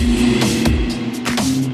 Thank you.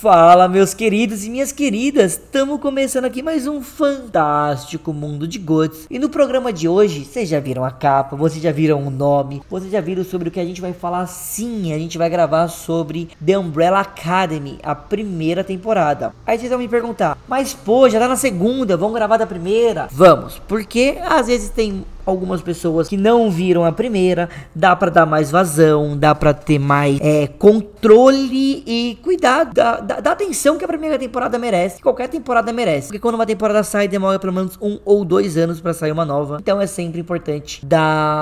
Fala, meus queridos e minhas queridas! Estamos começando aqui mais um fantástico mundo de Gods. E no programa de hoje, vocês já viram a capa, vocês já viram o nome, vocês já viram sobre o que a gente vai falar sim. A gente vai gravar sobre The Umbrella Academy, a primeira temporada. Aí vocês vão me perguntar, mas pô, já tá na segunda, vamos gravar da primeira? Vamos, porque às vezes tem algumas pessoas que não viram a primeira, dá para dar mais vazão, dá para ter mais é, controle e cuidado da, da, da, atenção que a primeira temporada merece, que qualquer temporada merece. Porque quando uma temporada sai, demora pelo menos um ou dois anos para sair uma nova. Então é sempre importante dar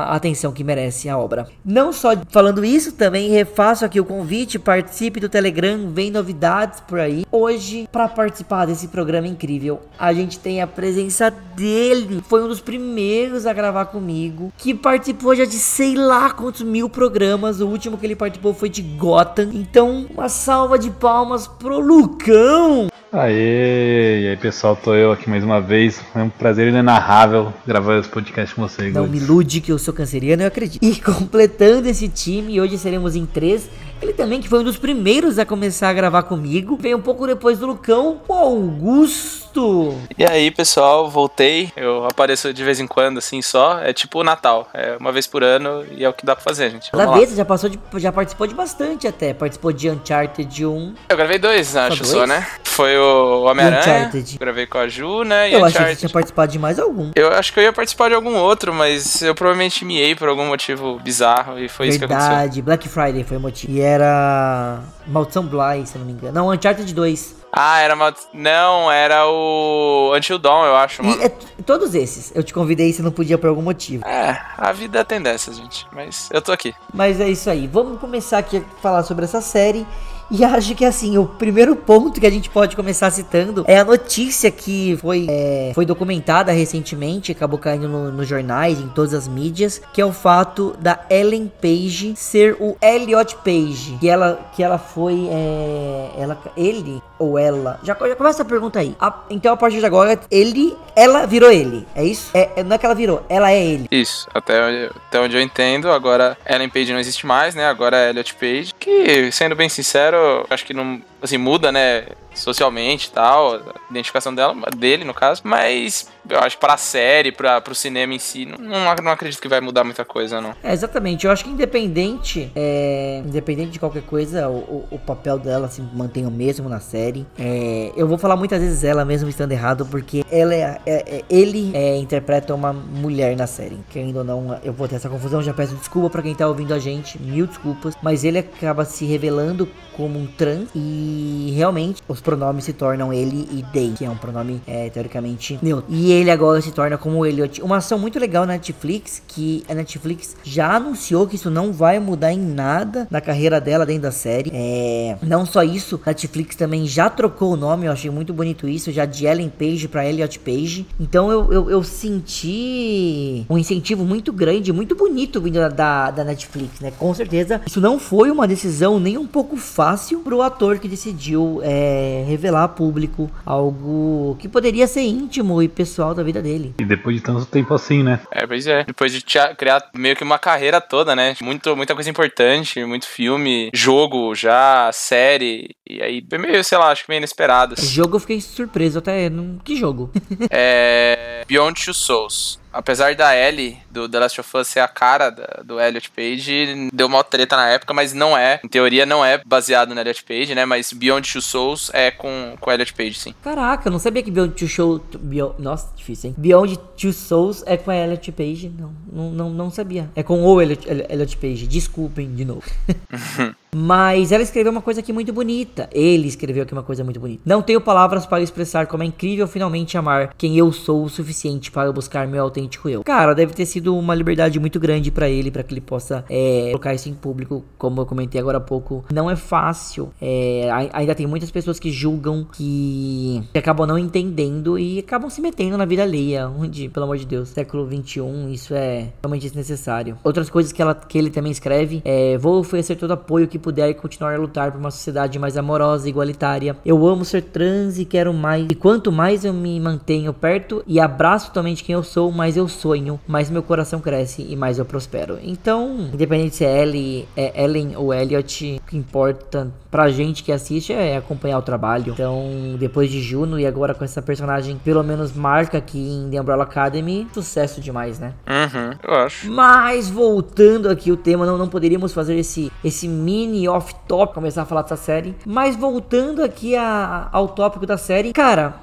a atenção que merece a obra. Não só falando isso, também refaço aqui o convite, participe do Telegram, vem novidades por aí. Hoje, para participar desse programa incrível, a gente tem a presença dele. Foi um dos primeiros a gravar comigo, que participou já de sei lá quantos mil programas. O último que ele participou foi de Gotham. Então, uma salva de palmas pro Lucão. Aê, e aí pessoal, tô eu aqui mais uma vez. É um prazer inenarrável gravar esse podcast com vocês. Não me ilude que eu sou canceriano, eu acredito. E completando esse time, hoje seremos em três. Ele também, que foi um dos primeiros a começar a gravar comigo. Veio um pouco depois do Lucão, o Augusto. E aí, pessoal, voltei. Eu apareço de vez em quando, assim, só. É tipo o Natal. É uma vez por ano e é o que dá pra fazer, gente. Da vez, já, passou de, já participou de bastante até. Participou de Uncharted 1. Eu gravei dois, acho só, dois? só né? Foi o Homem-Aranha. Gravei com a Ju, né? E eu Uncharted. achei que tinha participado de mais algum. Eu acho que eu ia participar de algum outro, mas eu provavelmente miei por algum motivo bizarro e foi Verdade, isso que aconteceu. Verdade, Black Friday foi o motivo. E era Maldição Bly, se eu não me engano. Não, Uncharted 2. Ah, era uma. Não, era o Until Dawn, eu acho, mano. E, é, todos esses. Eu te convidei e você não podia por algum motivo. É, a vida tem dessas, gente. Mas eu tô aqui. Mas é isso aí. Vamos começar aqui a falar sobre essa série. E acho que assim, o primeiro ponto que a gente pode começar citando é a notícia que foi, é, foi documentada recentemente, acabou caindo nos no jornais, em todas as mídias, que é o fato da Ellen Page ser o Elliot Page. Que ela, que ela foi. É, ela, ele ou ela. Já, já começa a pergunta aí. A, então a partir de agora, ele. Ela virou ele. É isso? É, é, não é que ela virou, ela é ele. Isso, até onde, até onde eu entendo, agora Ellen Page não existe mais, né? Agora é Elliot Page. Que, sendo bem sincero, acho que não. Assim, muda, né? Socialmente e tal, a identificação dela, dele, no caso. Mas eu acho que pra série, pra, pro cinema em si, não, não acredito que vai mudar muita coisa, não. É, exatamente. Eu acho que independente, é, independente de qualquer coisa, o, o, papel dela se mantém o mesmo na série. É, eu vou falar muitas vezes ela mesmo estando errado, porque ela é, é, é ele é, interpreta uma mulher na série. Querendo ou não, eu vou ter essa confusão, já peço desculpa para quem tá ouvindo a gente, mil desculpas. Mas ele acaba se revelando como um trans e realmente os pronomes se tornam ele e they, que é um pronome é, teoricamente neutro. E ele agora se torna como Elliot. Uma ação muito legal na Netflix, que a Netflix já anunciou que isso não vai mudar em nada na carreira dela dentro da série. É, não só isso, a Netflix também já trocou o nome, eu achei muito bonito isso, já de Ellen Page para Elliot Page. Então eu, eu, eu, senti um incentivo muito grande, muito bonito vindo da, da Netflix, né? Com certeza, isso não foi uma decisão nem um pouco fácil pro ator que decidiu é, é, revelar a público algo que poderia ser íntimo e pessoal da vida dele. E depois de tanto tempo assim, né? É, pois é. Depois de criar meio que uma carreira toda, né? Muito, muita coisa importante, muito filme, jogo já, série. E aí, meio, sei lá, acho que meio inesperado. Assim. Jogo eu fiquei surpreso até. Que jogo? é. Beyond Two Souls apesar da Ellie do The Last of Us ser a cara da, do Elliot Page, deu uma treta na época, mas não é. Em teoria, não é baseado no Elliot Page, né? Mas Beyond Two Souls é com, com Elliot Page, sim. Caraca, eu não sabia que Beyond Two Souls. Beyond, nossa, difícil, hein? Beyond Two Souls é com a Elliot Page. Não, não, não, não sabia. É com o Elliot, Elliot Page. Desculpem de novo. Mas ela escreveu uma coisa aqui muito bonita. Ele escreveu aqui uma coisa muito bonita. Não tenho palavras para expressar como é incrível finalmente amar quem eu sou o suficiente para buscar meu autêntico eu. Cara, deve ter sido uma liberdade muito grande para ele, para que ele possa é, colocar isso em público, como eu comentei agora há pouco. Não é fácil. É, ainda tem muitas pessoas que julgam, que, que, acabam não entendendo e acabam se metendo na vida alheia. Onde, pelo amor de Deus, século 21, isso é realmente desnecessário. Outras coisas que, ela, que ele também escreve é: Vou oferecer todo apoio que puder continuar a lutar por uma sociedade mais amorosa e igualitária. Eu amo ser trans e quero mais. E quanto mais eu me mantenho perto e abraço totalmente quem eu sou, mais eu sonho, mais meu coração cresce e mais eu prospero. Então, independente se é Ellie, é Ellen ou Elliot, o que importa pra gente que assiste é acompanhar o trabalho. Então, depois de Juno e agora com essa personagem, pelo menos marca aqui em The Umbrella Academy, sucesso demais, né? Uhum, eu acho. Mas voltando aqui o tema, não, não poderíamos fazer esse, esse mini off-top, começar a falar dessa série. Mas voltando aqui a, ao tópico da série, cara,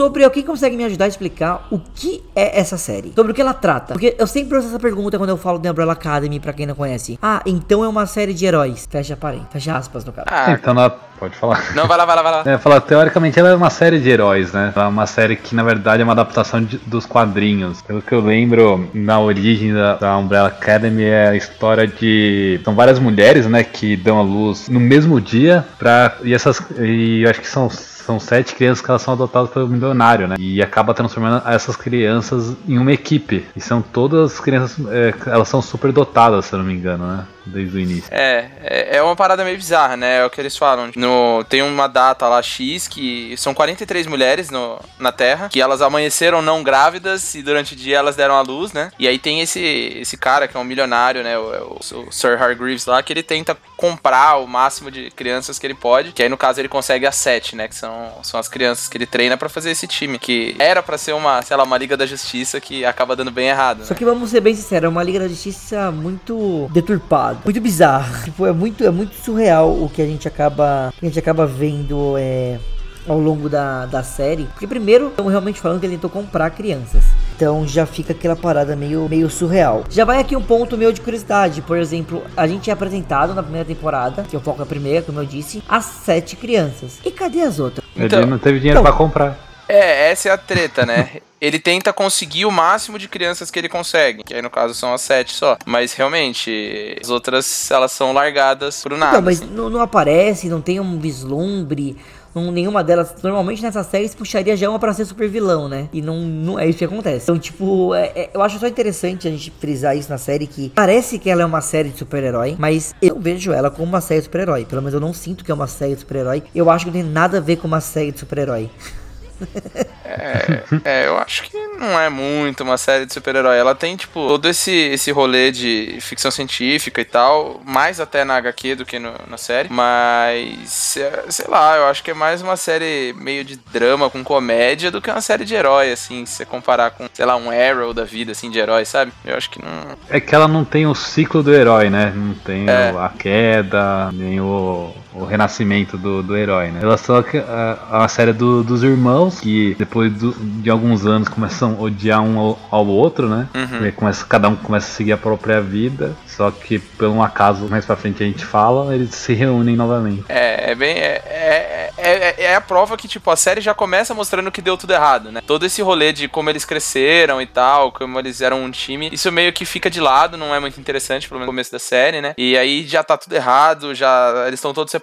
sobre o que consegue me ajudar a explicar o que é essa série, sobre o que ela trata. Porque eu sempre faço essa pergunta quando eu falo de Umbrella Academy, para quem não conhece. Ah, então é uma série de heróis. Fecha parênteses, fecha aspas no caso. Ah, então ela pode falar. Não, vai lá, vai lá, vai lá. É, falar, teoricamente ela é uma série de heróis, né? É uma série que na verdade é uma adaptação de, dos quadrinhos. Pelo que eu lembro, na origem da, da Umbrella Academy é a história de. São várias mulheres, né, que dão a luz no mesmo dia pra. E essas. E eu acho que são são sete crianças que elas são adotadas pelo milionário, né? E acaba transformando essas crianças em uma equipe. E são todas crianças, é, elas são super dotadas, se eu não me engano, né? Desde o início. É, é, é uma parada meio bizarra, né? É o que eles falam. No, tem uma data lá X que são 43 mulheres no, na Terra, que elas amanheceram não grávidas e durante o dia elas deram a luz, né? E aí tem esse, esse cara que é um milionário, né? O, o, o Sir Hargreaves lá, que ele tenta comprar o máximo de crianças que ele pode, que aí no caso ele consegue as sete, né? Que são são, as crianças que ele treina para fazer esse time. Que era para ser uma, sei lá, uma Liga da Justiça que acaba dando bem errado. Só né? que vamos ser bem sinceros, é uma Liga da Justiça muito deturpada, muito bizarra. Tipo, é muito, é muito surreal o que a gente acaba, a gente acaba vendo é, ao longo da, da série. Porque primeiro, estamos realmente falando que ele tentou comprar crianças. Então já fica aquela parada meio, meio surreal. Já vai aqui um ponto meu de curiosidade. Por exemplo, a gente é apresentado na primeira temporada, que eu foco na primeira, como eu disse, as sete crianças. E cadê as outras? Então, Ele não teve dinheiro então, para comprar. É, essa é a treta, né? ele tenta conseguir o máximo de crianças que ele consegue, que aí no caso são as sete só. Mas realmente, as outras elas são largadas pro nada. Não, mas assim. não, não aparece, não tem um vislumbre não, nenhuma delas. Normalmente nessas séries puxaria já uma pra ser super vilão, né? E não, não é isso que acontece. Então, tipo, é, é, eu acho só interessante a gente frisar isso na série que parece que ela é uma série de super-herói, mas eu vejo ela como uma série de super-herói. Pelo menos eu não sinto que é uma série de super-herói. Eu acho que não tem nada a ver com uma série de super-herói. É, é, eu acho que não é muito uma série de super-herói. Ela tem, tipo, todo esse, esse rolê de ficção científica e tal, mais até na HQ do que no, na série. Mas, é, sei lá, eu acho que é mais uma série meio de drama com comédia do que uma série de herói, assim, se você comparar com, sei lá, um Arrow da vida, assim, de herói, sabe? Eu acho que não. É que ela não tem o ciclo do herói, né? Não tem é. a queda, nem o, o renascimento do, do herói, né? Ela só a, a série do, dos irmãos, que depois do, de alguns anos começam a odiar um ao, ao outro, né? Uhum. Começa, cada um começa a seguir a própria vida. Só que, por um acaso, mais pra frente a gente fala, eles se reúnem novamente. É, é bem. É, é, é, é, a prova que, tipo, a série já começa mostrando que deu tudo errado, né? Todo esse rolê de como eles cresceram e tal, como eles eram um time, isso meio que fica de lado, não é muito interessante, pelo menos no começo da série, né? E aí já tá tudo errado, já eles estão todos separados,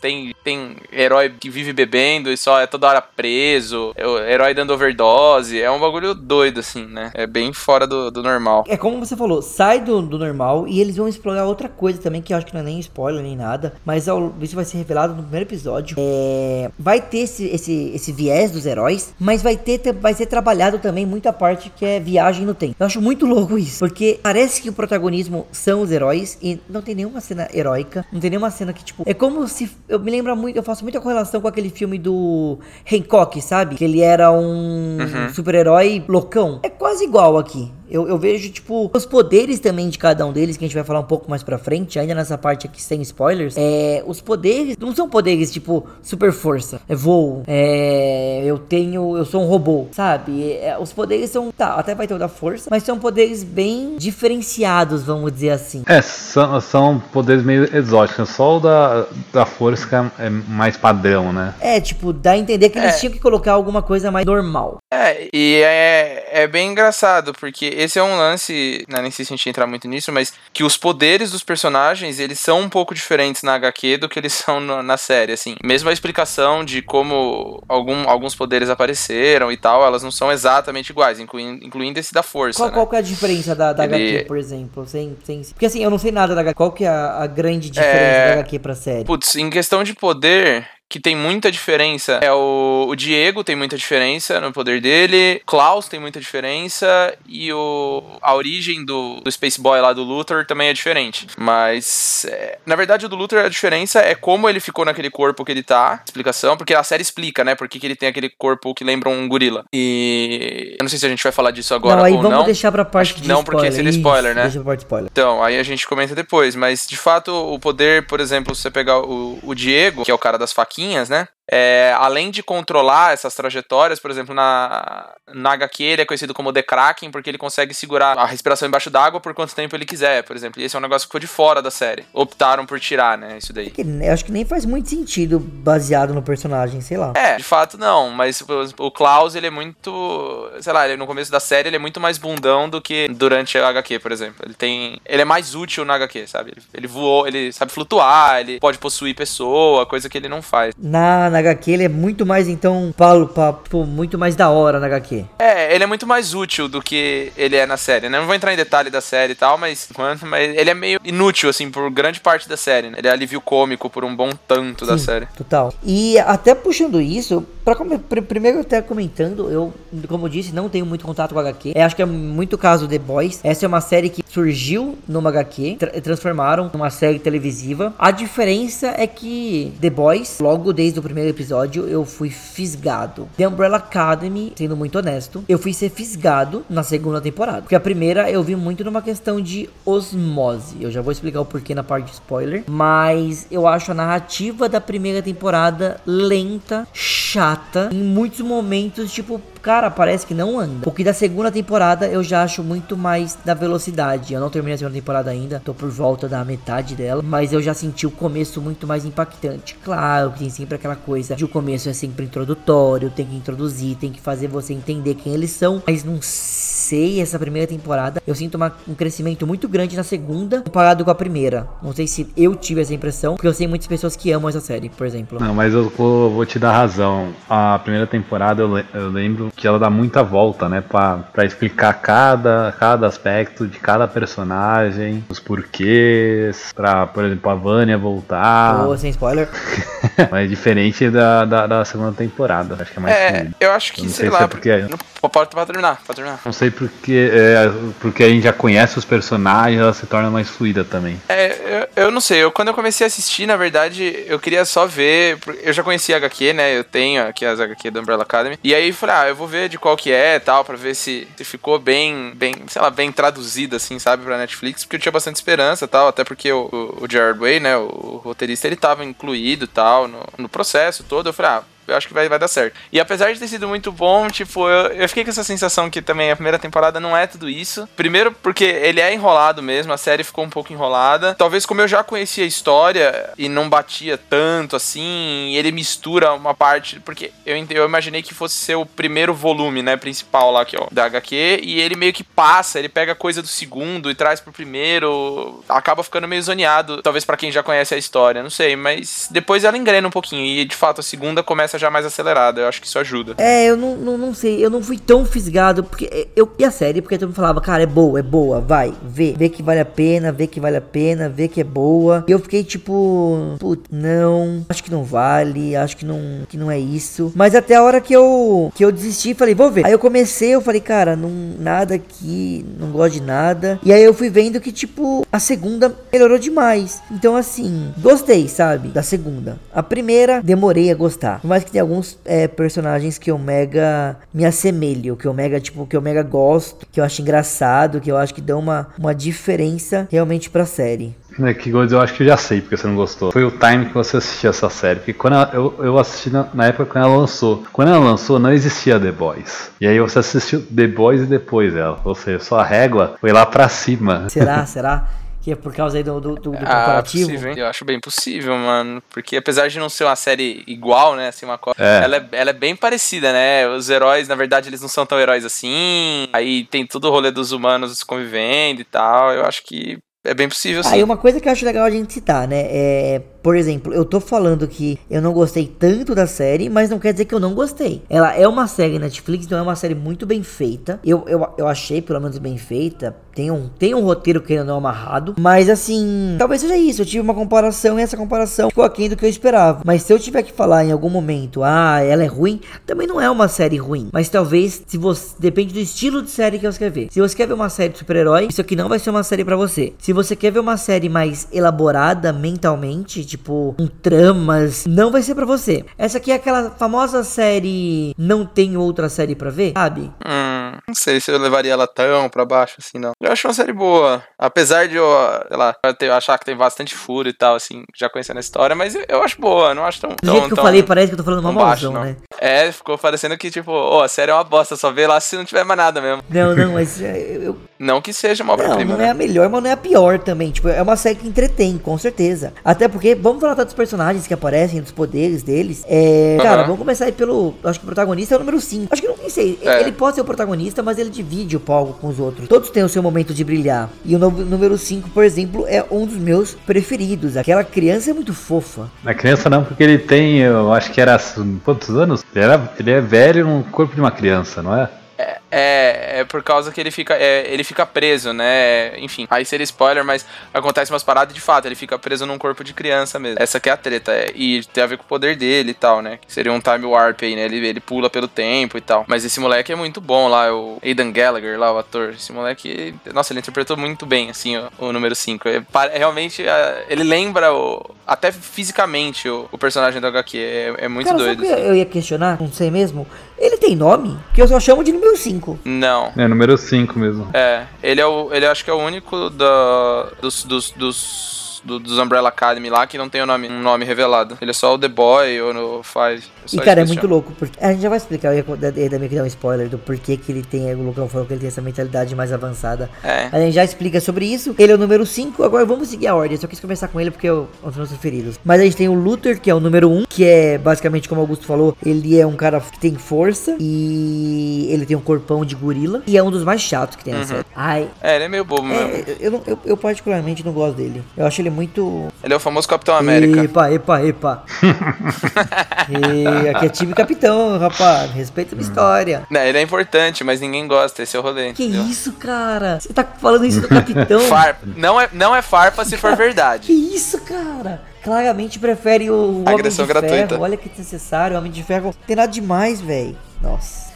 tem, tem herói que vive bebendo e só é toda hora preso, é herói dando overdose, 11 é um bagulho doido, assim, né? É bem fora do, do normal. É como você falou, sai do, do normal e eles vão explorar outra coisa também, que eu acho que não é nem spoiler nem nada, mas ao, isso vai ser revelado no primeiro episódio. É, vai ter esse, esse, esse viés dos heróis, mas vai ter vai ser trabalhado também muita parte que é viagem no tempo. Eu acho muito louco isso, porque parece que o protagonismo são os heróis e não tem nenhuma cena heróica, não tem nenhuma cena que, tipo, é como se. Eu me lembro muito, eu faço muita correlação com aquele filme do Hancock, sabe? Que ele era um uhum. super-herói loucão. É quase igual aqui. Eu, eu, vejo, tipo, os poderes também de cada um deles, que a gente vai falar um pouco mais pra frente, ainda nessa parte aqui sem spoilers. É, os poderes não são poderes, tipo, super força. É voo, é, eu tenho, eu sou um robô, sabe? É, os poderes são, tá, até vai ter o da força, mas são poderes bem diferenciados, vamos dizer assim. É, são, são poderes meio exóticos. Só o da, da força é mais padrão, né? É, tipo, dá a entender que eles é. tinham que colocar alguma coisa mais normal. É, e é, é bem engraçado, porque esse é um lance, né, nem sei se a gente entrar muito nisso, mas que os poderes dos personagens, eles são um pouco diferentes na HQ do que eles são no, na série, assim. Mesmo a explicação de como algum, alguns poderes apareceram e tal, elas não são exatamente iguais, incluindo, incluindo esse da força, Qual, né? qual que é a diferença da, da Ele... HQ, por exemplo? Sem, sem... Porque assim, eu não sei nada da HQ. Qual que é a, a grande diferença é... da HQ pra série? Putz, em questão de poder, que tem muita diferença é o, o Diego tem muita diferença no poder dele, Klaus tem muita diferença e o, a origem do, do Space Boy lá do Luthor também é diferente. Mas, é, na verdade, o do Luthor a diferença é como ele ficou naquele corpo que ele tá, explicação, porque a série explica, né, porque que ele tem aquele corpo que lembra um gorila. E eu não sei se a gente vai falar disso agora não, aí ou vamos não. deixar pra parte de Não, spoiler. porque seria spoiler, Isso, né? Deixa pra parte spoiler. Então, aí a gente comenta depois, mas de fato o poder, por exemplo, se você pegar o, o Diego, que é o cara das faquinhas, vaquinhas, né? É, além de controlar essas trajetórias, por exemplo, na, na HQ ele é conhecido como The Kraken, porque ele consegue segurar a respiração embaixo d'água por quanto tempo ele quiser, por exemplo. E esse é um negócio que ficou de fora da série. Optaram por tirar, né, isso daí. eu acho que nem faz muito sentido baseado no personagem, sei lá. É, de fato não, mas o Klaus, ele é muito, sei lá, ele, no começo da série ele é muito mais bundão do que durante a HQ, por exemplo. Ele tem, ele é mais útil na HQ, sabe? Ele, ele voou, ele sabe flutuar, ele pode possuir pessoa, coisa que ele não faz. Na na HQ ele é muito mais, então, Paulo, papo, muito mais da hora na HQ. É, ele é muito mais útil do que ele é na série, né? Não vou entrar em detalhe da série e tal, mas, mas ele é meio inútil, assim, por grande parte da série, né? Ele é alívio cômico por um bom tanto Sim, da série. Total. E até puxando isso, pra, primeiro até comentando, eu, como eu disse, não tenho muito contato com a HQ. Eu acho que é muito caso The Boys. Essa é uma série que surgiu numa HQ, tra transformaram numa série televisiva. A diferença é que The Boys, logo desde o primeiro primeiro episódio, eu fui fisgado. The Umbrella Academy, sendo muito honesto, eu fui ser fisgado na segunda temporada. Porque a primeira eu vi muito numa questão de osmose. Eu já vou explicar o porquê na parte de spoiler. Mas eu acho a narrativa da primeira temporada lenta, chata, em muitos momentos, tipo, cara, parece que não anda. Porque da segunda temporada eu já acho muito mais da velocidade. Eu não terminei a segunda temporada ainda, tô por volta da metade dela, mas eu já senti o começo muito mais impactante. Claro que tem sempre aquela coisa de o começo é sempre introdutório, tem que introduzir, tem que fazer você entender quem eles são, mas não sei essa primeira temporada. Eu sinto uma, um crescimento muito grande na segunda comparado com a primeira. Não sei se eu tive essa impressão, porque eu sei muitas pessoas que amam essa série, por exemplo. Não, mas eu vou, vou te dar razão. A primeira temporada eu, le eu lembro que ela dá muita volta, né? Pra, pra explicar cada, cada aspecto de cada personagem, os porquês, pra, por exemplo, a Vânia voltar. Oh, sem spoiler. Mas diferente da, da, da, segunda temporada. Acho que é mais É, eu acho que, eu sei, sei lá. Se é porque... Não, pode, pode terminar, pode terminar. Não sei porque, é, porque a gente já conhece os personagens, ela se torna mais fluida também. É, eu, eu não sei. Eu, quando eu comecei a assistir, na verdade, eu queria só ver. Eu já conhecia a HQ, né? Eu tenho aqui as HQ do Umbrella Academy. E aí falei, ah, eu vou ver de qual que é tal, pra ver se, se ficou bem, bem, sei lá, bem traduzida, assim, sabe, pra Netflix, porque eu tinha bastante esperança tal, até porque o, o, o Jared Way, né, o roteirista, ele tava incluído tal no, no processo todo. Eu falei, ah, eu acho que vai, vai dar certo. E apesar de ter sido muito bom, tipo, eu, eu fiquei com essa sensação que também a primeira temporada não é tudo isso. Primeiro, porque ele é enrolado mesmo, a série ficou um pouco enrolada. Talvez como eu já conhecia a história e não batia tanto assim, ele mistura uma parte. Porque eu, eu imaginei que fosse ser o primeiro volume, né, principal lá, que é o da HQ, e ele meio que passa, ele pega coisa do segundo e traz pro primeiro. Acaba ficando meio zoneado, talvez para quem já conhece a história, não sei, mas depois ela engrena um pouquinho. E de fato a segunda começa já mais acelerada. Eu acho que isso ajuda. É, eu não, não, não sei, eu não fui tão fisgado, porque eu e a série, porque todo mundo falava, cara, é boa, é boa, vai, vê, vê que vale a pena, vê que vale a pena, vê que é boa. E eu fiquei tipo, putz, não, acho que não vale, acho que não, que não é isso. Mas até a hora que eu que eu desisti, falei, vou ver. Aí eu comecei, eu falei, cara, não nada aqui, não gosto de nada. E aí eu fui vendo que tipo a segunda melhorou demais. Então assim, gostei, sabe, da segunda. A primeira demorei a gostar. Por que tem alguns é, personagens que eu mega me assemelho, que eu mega tipo que eu mega gosto, que eu acho engraçado, que eu acho que dão uma uma diferença realmente pra série. É que eu acho que eu já sei porque você não gostou. Foi o time que você assistiu essa série. Porque quando ela, eu, eu assisti na, na, época quando ela lançou. Quando ela lançou, não existia The Boys. E aí você assistiu The Boys e depois ela. Ou seja, sua régua foi lá pra cima. Será? Será? Que é por causa aí do, do, do, do ah, comparativo? Possível, eu acho bem possível, mano. Porque apesar de não ser uma série igual, né? Assim, uma é. Ela, é, ela é bem parecida, né? Os heróis, na verdade, eles não são tão heróis assim. Aí tem todo o rolê dos humanos convivendo e tal. Eu acho que é bem possível, sim. Aí uma coisa que eu acho legal a gente citar, né? É por exemplo, eu tô falando que eu não gostei tanto da série, mas não quer dizer que eu não gostei. Ela é uma série Netflix, então é uma série muito bem feita. Eu, eu, eu achei, pelo menos, bem feita. Tem um, tem um roteiro que ainda não é amarrado. Mas assim, talvez seja isso. Eu tive uma comparação e essa comparação ficou aquém do que eu esperava. Mas se eu tiver que falar em algum momento, ah, ela é ruim, também não é uma série ruim. Mas talvez, se você. Depende do estilo de série que você quer ver. Se você quer ver uma série de super-herói, isso aqui não vai ser uma série para você. Se você quer ver uma série mais elaborada mentalmente, tipo, com tramas, não vai ser para você. Essa aqui é aquela famosa série Não Tem Outra Série para Ver, sabe? Hum, não sei se eu levaria ela tão pra baixo assim, não. Eu acho uma série boa. Apesar de eu, sei lá, achar que tem bastante furo e tal, assim, já conhecendo a história, mas eu, eu acho boa, não acho tão. Do jeito que eu falei, parece que eu tô falando uma malzão, né? É, ficou parecendo que, tipo, ó, oh, a série é uma bosta, só vê lá se não tiver mais nada mesmo. Não, não, mas é, eu. Não que seja uma obra-prima. Não, não é né? a melhor, mas não é a pior também. Tipo, é uma série que entretém, com certeza. Até porque, vamos falar dos personagens que aparecem, dos poderes deles. É. Uhum. Cara, vamos começar aí pelo. Acho que o protagonista é o número 5. Acho que não sei. É. Ele pode ser o protagonista, mas ele divide o palco com os outros. Todos têm o seu momento de brilhar. E o número 5, por exemplo, é um dos meus preferidos. Aquela criança é muito fofa. É criança não, porque ele tem, eu acho que era quantos anos? Ele, era, ele é velho no corpo de uma criança, não é? É, é por causa que ele fica, é, ele fica preso, né? Enfim, aí seria spoiler, mas acontece umas paradas de fato, ele fica preso num corpo de criança mesmo. Essa que é a treta, é, e tem a ver com o poder dele e tal, né? Seria um time warp aí, né? Ele, ele pula pelo tempo e tal. Mas esse moleque é muito bom lá, o Aidan Gallagher lá, o ator. Esse moleque, nossa, ele interpretou muito bem, assim, o, o número 5. É, realmente, é, ele lembra o, até fisicamente o, o personagem do HQ. É, é muito Cara, doido. Sabe assim. eu ia questionar, não sei mesmo. Ele tem nome? Que eu só chamo de número 5. Não. É número 5 mesmo. É, ele é o. Ele acho que é o único da, dos, dos, dos do, dos Umbrella Academy lá que não tem um nome, um nome revelado. Ele é só o The Boy ou no faz. É e cara, é muito louco. Porque a gente já vai explicar, eu ia também que dar um spoiler do porquê que ele tem, o Lucão falou que ele tem essa mentalidade mais avançada. É. A gente já explica sobre isso. Ele é o número 5, agora vamos seguir a ordem. Eu só quis começar com ele porque é um dos meus preferidos. Mas a gente tem o Luther, que é o número 1, um, que é basicamente, como o Augusto falou, ele é um cara que tem força e ele tem um corpão de gorila. E é um dos mais chatos que tem uhum. na série. Ai. É, ele é meio bobo é, mesmo. Eu, eu, eu, particularmente não gosto dele. Eu acho ele muito. Ele é o famoso Capitão América. Epa, epa, epa. e aqui é time capitão, rapaz. Respeita a minha história. Não, ele é importante, mas ninguém gosta. Esse é o rolê. Que entendeu? isso, cara? Você tá falando isso do capitão? farpa. Não é, não é farpa se for verdade. Que isso, cara? Claramente prefere o Agressão Homem de gratuita. Ferro. Olha que desnecessário. O Homem de Ferro não tem nada demais, velho. Nossa.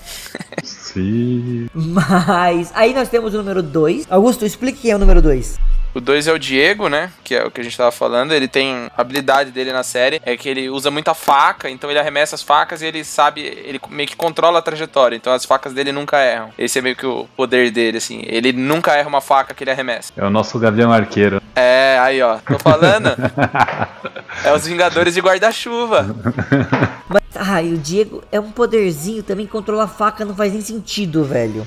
Sim. Mas aí nós temos o número 2. Augusto, explique quem é o número 2. O 2 é o Diego, né? Que é o que a gente tava falando. Ele tem a habilidade dele na série é que ele usa muita faca, então ele arremessa as facas e ele sabe, ele meio que controla a trajetória. Então as facas dele nunca erram. Esse é meio que o poder dele, assim. Ele nunca erra uma faca que ele arremessa. É o nosso Gavião Arqueiro. É, aí ó, tô falando. é os Vingadores de guarda-chuva. Mas, ai, o Diego é um poderzinho também, controlar a faca não faz nem sentido, velho.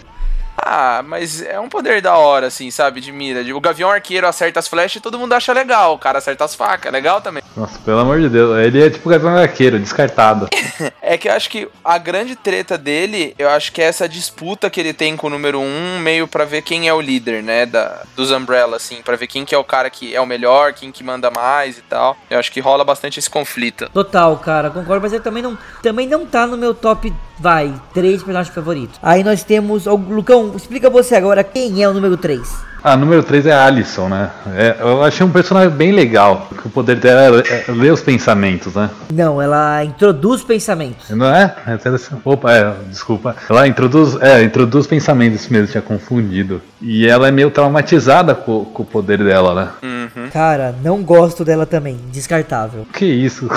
Ah, mas é um poder da hora, assim, sabe? De mira. O Gavião Arqueiro acerta as flechas e todo mundo acha legal. O cara acerta as facas, é legal também. Nossa, pelo amor de Deus. Ele é tipo o Gavião Arqueiro, descartado. é que eu acho que a grande treta dele, eu acho que é essa disputa que ele tem com o número 1, um, meio para ver quem é o líder, né? Da, dos Umbrella, assim, para ver quem que é o cara que é o melhor, quem que manda mais e tal. Eu acho que rola bastante esse conflito. Total, cara, concordo, mas ele também não, também não tá no meu top, vai, três personagens favoritos. Aí nós temos. Lucão, explica você agora quem é o número 3. A número 3 é a Alison, né? É, eu achei um personagem bem legal. Que o poder dela é, ler os pensamentos, né? Não, ela introduz pensamentos. Não é? é opa, é, desculpa. Ela introduz, é, introduz pensamentos mesmo, tinha confundido. E ela é meio traumatizada com, com o poder dela, né? Uhum. Cara, não gosto dela também. Descartável. Que isso?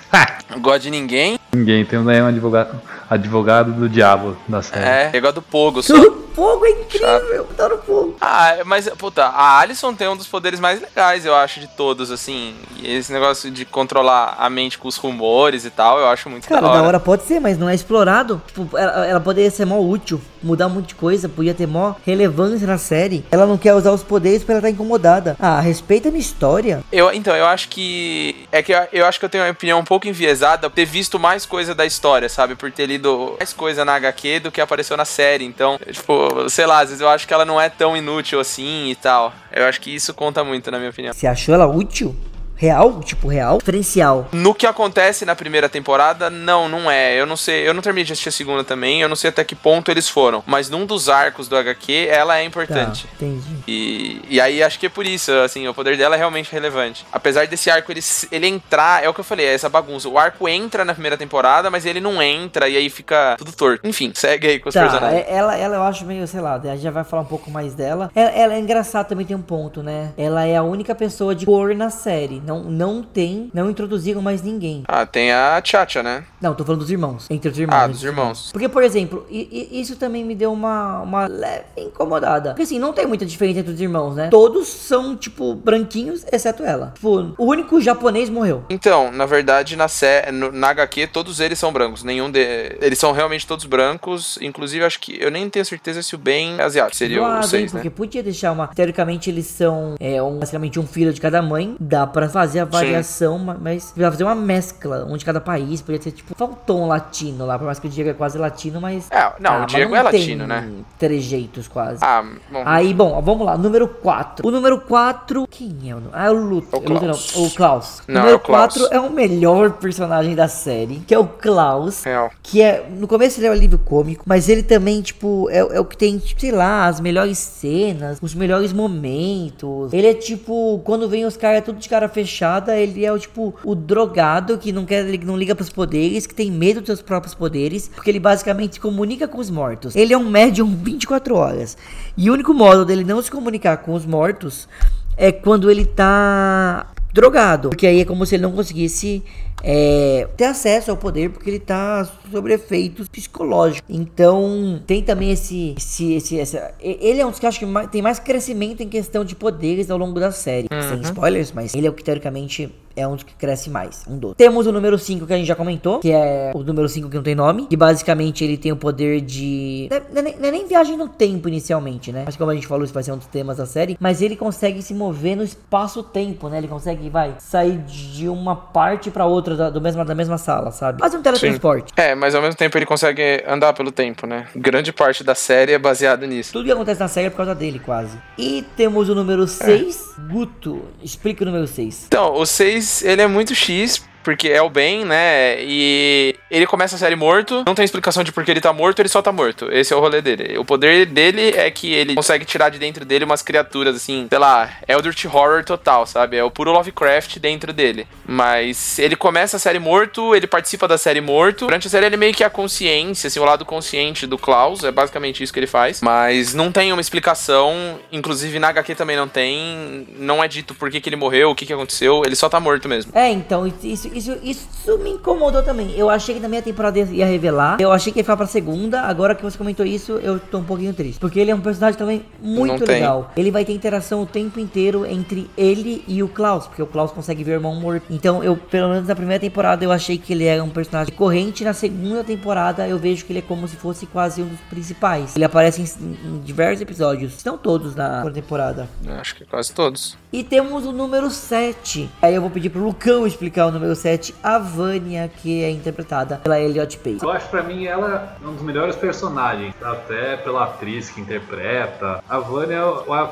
não gosto de ninguém? Ninguém. Tem um advogado, advogado do diabo da série. É, igual do Pogo. Só. Fogo é incrível, tá no fogo. Ah, mas, puta, a Alison tem um dos poderes mais legais, eu acho, de todos, assim. E esse negócio de controlar a mente com os rumores e tal, eu acho muito Cara, da hora. da hora pode ser, mas não é explorado. Tipo, ela, ela poderia ser mó útil, mudar um monte de coisa, podia ter mó relevância na série. Ela não quer usar os poderes porque ela tá incomodada. Ah, respeita a minha história. Eu, então, eu acho que. É que eu, eu acho que eu tenho uma opinião um pouco enviesada por ter visto mais coisa da história, sabe? Por ter lido mais coisa na HQ do que apareceu na série. Então, tipo, sei lá, às vezes eu acho que ela não é tão inútil assim e tal. Eu acho que isso conta muito, na minha opinião. Você achou ela útil? Real? Tipo, real? Diferencial. No que acontece na primeira temporada, não, não é. Eu não sei, eu não terminei de assistir a segunda também, eu não sei até que ponto eles foram. Mas num dos arcos do HQ, ela é importante. Tá, entendi. E, e aí acho que é por isso, assim, o poder dela é realmente relevante. Apesar desse arco ele, ele entrar, é o que eu falei, é essa bagunça. O arco entra na primeira temporada, mas ele não entra e aí fica tudo torto. Enfim, segue aí com os tá, personagens. É, ela, ela eu acho meio, sei lá, a gente já vai falar um pouco mais dela. Ela, ela é engraçada também, tem um ponto, né? Ela é a única pessoa de cor na série. Não, não tem não introduziram mais ninguém. Ah, tem a Chacha, né? Não, tô falando dos irmãos. Entre os irmãos. Ah, dos irmãos. Porque, por exemplo, isso também me deu uma, uma leve incomodada. Porque assim, não tem muita diferença entre os irmãos, né? Todos são, tipo, branquinhos, exceto ela. Tipo, o único japonês morreu. Então, na verdade, na, sé na HQ, todos eles são brancos. Nenhum de... Eles são realmente todos brancos. Inclusive, acho que. Eu nem tenho certeza se o Ben é asiático. Seria o 6, né? Porque podia deixar uma. Teoricamente, eles são é, um, basicamente um filho de cada mãe. Dá pra fazer a variação. Sim mas vai fazer uma mescla, onde cada país podia ser tipo, faltou um latino lá, por mais que o Diego é quase latino, mas. É, não, ah, o Diego não é latino, né? Trejeitos quase. Ah, bom. Aí, bom, vamos lá, número 4. O número 4. Quem é o Ah, é o Luto. O Klaus. não, o Klaus. Não, número é o Klaus. 4 é o melhor personagem da série, que é o Klaus. Real. Que é. No começo ele é o alívio cômico, mas ele também, tipo, é, é o que tem, tipo, sei lá, as melhores cenas, os melhores momentos. Ele é tipo, quando vem os caras tudo de cara fechada, ele é o tipo o drogado que não quer, não liga pros poderes, que tem medo dos seus próprios poderes, porque ele basicamente se comunica com os mortos. Ele é um médium 24 horas. E o único modo dele não se comunicar com os mortos é quando ele tá drogado. Porque aí é como se ele não conseguisse é, ter acesso ao poder porque ele tá sobre efeitos psicológicos. Então, tem também esse. esse, esse essa, ele é um dos que acho que mais, tem mais crescimento em questão de poderes ao longo da série. Uhum. Sem spoilers, mas ele é o que teoricamente é um dos que cresce mais. Um dos. Temos o número 5 que a gente já comentou, que é o número 5 que não tem nome. Que basicamente ele tem o poder de. Não é, nem, não é nem viagem no tempo inicialmente, né? Mas como a gente falou, isso vai ser um dos temas da série. Mas ele consegue se mover no espaço-tempo, né? Ele consegue, vai, sair de uma parte para outra da, do mesmo, da mesma sala, sabe? Quase um teletransporte. Sim. É, mas ao mesmo tempo ele consegue andar pelo tempo, né? Grande parte da série é baseada nisso. Tudo que acontece na série é por causa dele, quase. E temos o número 6, é. Guto. Explica o número 6. Então, o 6, ele é muito X, porque é o Ben, né? E ele começa a série morto, não tem explicação de por que ele tá morto, ele só tá morto. Esse é o rolê dele. O poder dele é que ele consegue tirar de dentro dele umas criaturas assim, sei lá, Eldritch Horror total, sabe? É o puro Lovecraft dentro dele. Mas ele começa a série morto, ele participa da série morto. Durante a série ele meio que é a consciência, assim, o lado consciente do Klaus, é basicamente isso que ele faz. Mas não tem uma explicação, inclusive na HQ também não tem, não é dito por que, que ele morreu, o que, que aconteceu, ele só tá morto mesmo. É, então, isso, isso, isso me incomodou também. Eu achei que na minha temporada ia revelar. Eu achei que ia ficar pra segunda. Agora que você comentou isso, eu tô um pouquinho triste. Porque ele é um personagem também muito legal. Ele vai ter interação o tempo inteiro entre ele e o Klaus. Porque o Klaus consegue ver o irmão morto. Então, eu, pelo menos na primeira temporada, eu achei que ele era um personagem corrente. Na segunda temporada, eu vejo que ele é como se fosse quase um dos principais. Ele aparece em, em diversos episódios. Estão todos na temporada. Acho que quase todos. E temos o número 7. Aí eu vou pedir pro Lucão explicar o número 7, a Vânia, que é interpretada pela Elliot Page. Eu acho pra mim ela um dos melhores personagens, até pela atriz que interpreta. A Vânia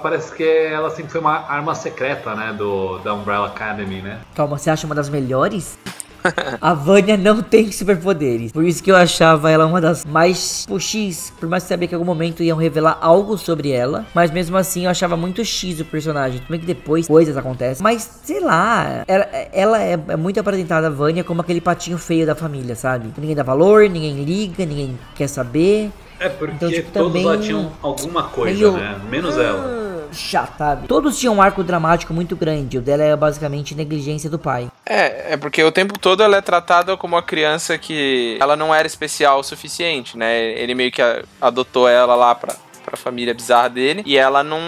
parece que ela sempre foi uma arma secreta, né, do da Umbrella Academy, né? Calma, você acha uma das melhores? A Vânia não tem superpoderes. Por isso que eu achava ela uma das mais tipo, X. Por mais que sabia que em algum momento iam revelar algo sobre ela. Mas mesmo assim eu achava muito X o personagem. Também que depois coisas acontecem. Mas sei lá. Ela, ela é, é, muito apresentada, a Vânia, como aquele patinho feio da família, sabe? Ninguém dá valor, ninguém liga, ninguém quer saber. É porque então, tipo, todos também... lá tinham alguma coisa, meio... né? Menos ah. ela chato, sabe? Todos tinham um arco dramático muito grande. O dela é basicamente negligência do pai. É, é porque o tempo todo ela é tratada como uma criança que ela não era especial o suficiente, né? Ele meio que adotou ela lá pra pra família bizarra dele. E ela não.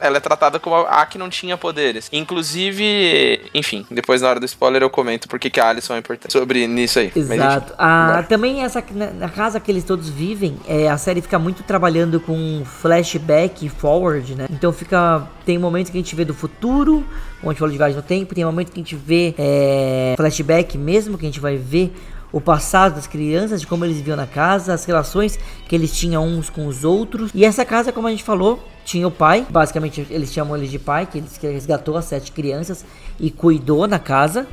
Ela é tratada como a que não tinha poderes. Inclusive, enfim, depois na hora do spoiler eu comento porque que a Alison é importante sobre nisso aí. Exato. Ah, também essa na, casa que eles todos vivem, é, a série fica muito trabalhando com flashback e forward, né? Então fica. Tem momentos que a gente vê do futuro, onde a gente fala de viagem no tempo, tem momentos que a gente vê é, flashback mesmo, que a gente vai ver o passado das crianças, de como eles viviam na casa, as relações que eles tinham uns com os outros. E essa casa, como a gente falou, tinha o pai, basicamente eles chamam ele de pai, que ele resgatou as sete crianças e cuidou na casa.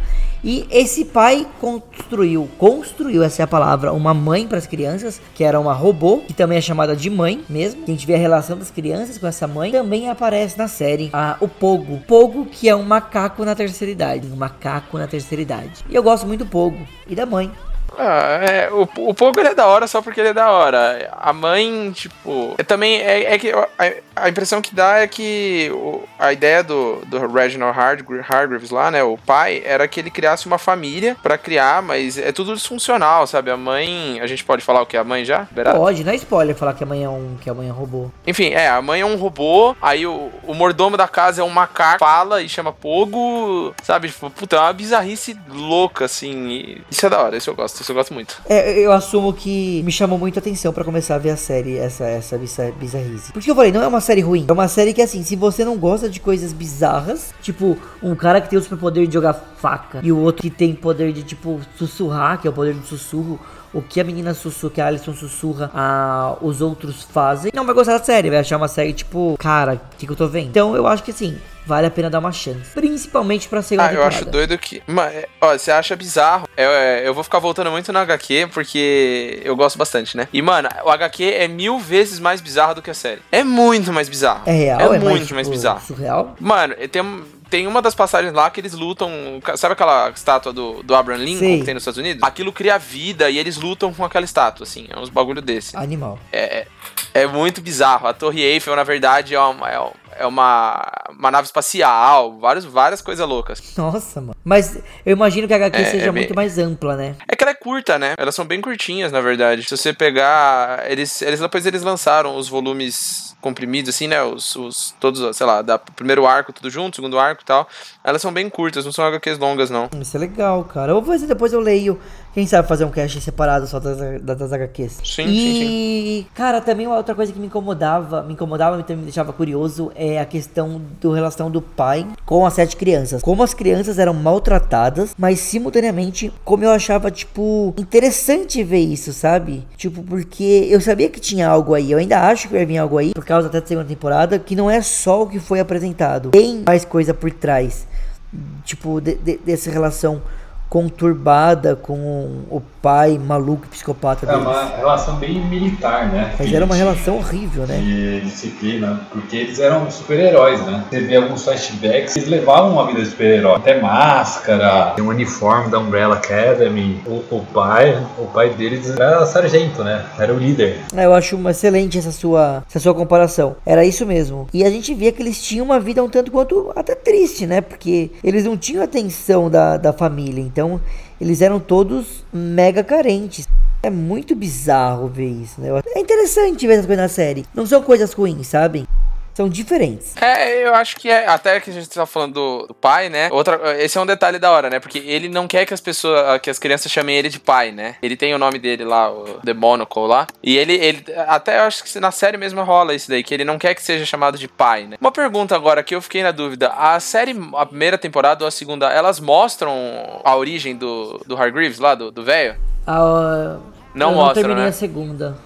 E esse pai construiu, construiu, essa é a palavra, uma mãe para as crianças, que era uma robô, que também é chamada de mãe mesmo. Gente vê a relação das crianças com essa mãe. Também aparece na série a, o Pogo. Pogo, que é um macaco na terceira idade. Um macaco na terceira idade. E eu gosto muito do Pogo e da mãe. Ah, é, o, o Pogo é da hora só porque ele é da hora. A mãe, tipo. É, também é, é que a, a, impressão que dá é que o, a ideia do, do Reginald Hargreaves lá, né? O pai, era que ele criasse uma família para criar, mas é tudo disfuncional, sabe? A mãe. A gente pode falar o que? A mãe já? Pode, não é spoiler falar que a mãe é um, que a mãe é um robô. Enfim, é, a mãe é um robô, aí o, o mordomo da casa é um macaco, fala e chama Pogo, sabe? Tipo, puta, é uma bizarrice louca, assim. isso é da hora, isso eu gosto. Eu gosto muito. É, eu assumo que me chamou muito a atenção para começar a ver a série, essa, essa bizarrice. Porque eu falei, não é uma série ruim. É uma série que, assim, se você não gosta de coisas bizarras, tipo, um cara que tem o superpoder de jogar faca e o outro que tem poder de, tipo, sussurrar, que é o poder do sussurro, o que a menina sussurra, que a Alison sussurra, a, os outros fazem, não vai gostar da série, vai achar uma série tipo, cara, o que, que eu tô vendo? Então eu acho que assim, vale a pena dar uma chance. Principalmente pra segunda ah, temporada. eu acho doido que. Mano, é, ó, você acha bizarro. Eu, é, eu vou ficar voltando muito no HQ porque eu gosto bastante, né? E, mano, o HQ é mil vezes mais bizarro do que a série. É muito mais bizarro. É real? É, é muito mais, mais tipo, bizarro. Surreal? Mano, tem, tem uma das passagens lá que eles lutam. Sabe aquela estátua do, do Abraham Lincoln Sim. que tem nos Estados Unidos? Aquilo cria vida e eles lutam com aquela estátua, assim. É uns bagulho desse. Animal. É, é, é muito bizarro. A Torre Eiffel, na verdade, é uma, é é uma, uma nave espacial, várias, várias coisas loucas. Nossa, mano. Mas eu imagino que a HQ é, seja é muito mais ampla, né? É que ela é curta, né? Elas são bem curtinhas, na verdade. Se você pegar. Eles, eles depois eles lançaram os volumes comprimidos, assim, né? Os, os todos, sei lá, da primeiro arco tudo junto, segundo arco e tal. Elas são bem curtas, não são HQs longas, não. Isso é legal, cara. Eu vou fazer depois eu leio quem sabe fazer um cast separado só das, das HQs. Sim, e, sim, sim. cara, também uma outra coisa que me incomodava, me incomodava e também me deixava curioso é a questão do relação do pai com as sete crianças. Como as crianças eram maltratadas, mas simultaneamente como eu achava, tipo, interessante ver isso, sabe? Tipo, porque eu sabia que tinha algo aí, eu ainda acho que vai vir algo aí, por causa até da segunda temporada, que não é só o que foi apresentado. Tem mais coisa por trás. Tipo, de, de, dessa relação conturbada com o pai maluco psicopata deles. É uma relação bem militar, né? Mas era uma relação horrível, né? De disciplina, porque eles eram super-heróis, né? Você vê alguns flashbacks, eles levavam uma vida de super-herói. Até máscara, um uniforme da Umbrella Academy. O, o, pai, o pai deles era sargento, né? Era o líder. É, eu acho excelente essa sua, essa sua comparação. Era isso mesmo. E a gente via que eles tinham uma vida um tanto quanto até triste, né? Porque eles não tinham atenção da, da família. Então, eles eram todos mega carentes. É muito bizarro ver isso, né? É interessante ver essas coisas na série. Não são coisas ruins, sabe? São diferentes. É, eu acho que é. Até que a gente tá falando do, do, pai, né? Outra, esse é um detalhe da hora, né? Porque ele não quer que as pessoas, que as crianças chamem ele de pai, né? Ele tem o nome dele lá, o The Monocle lá. E ele, ele. Até eu acho que na série mesmo rola isso daí, que ele não quer que seja chamado de pai, né? Uma pergunta agora que eu fiquei na dúvida: a série, a primeira temporada ou a segunda, elas mostram a origem do, do Hargreaves lá, do velho? Ah, não eu mostra, não terminei né? a segunda.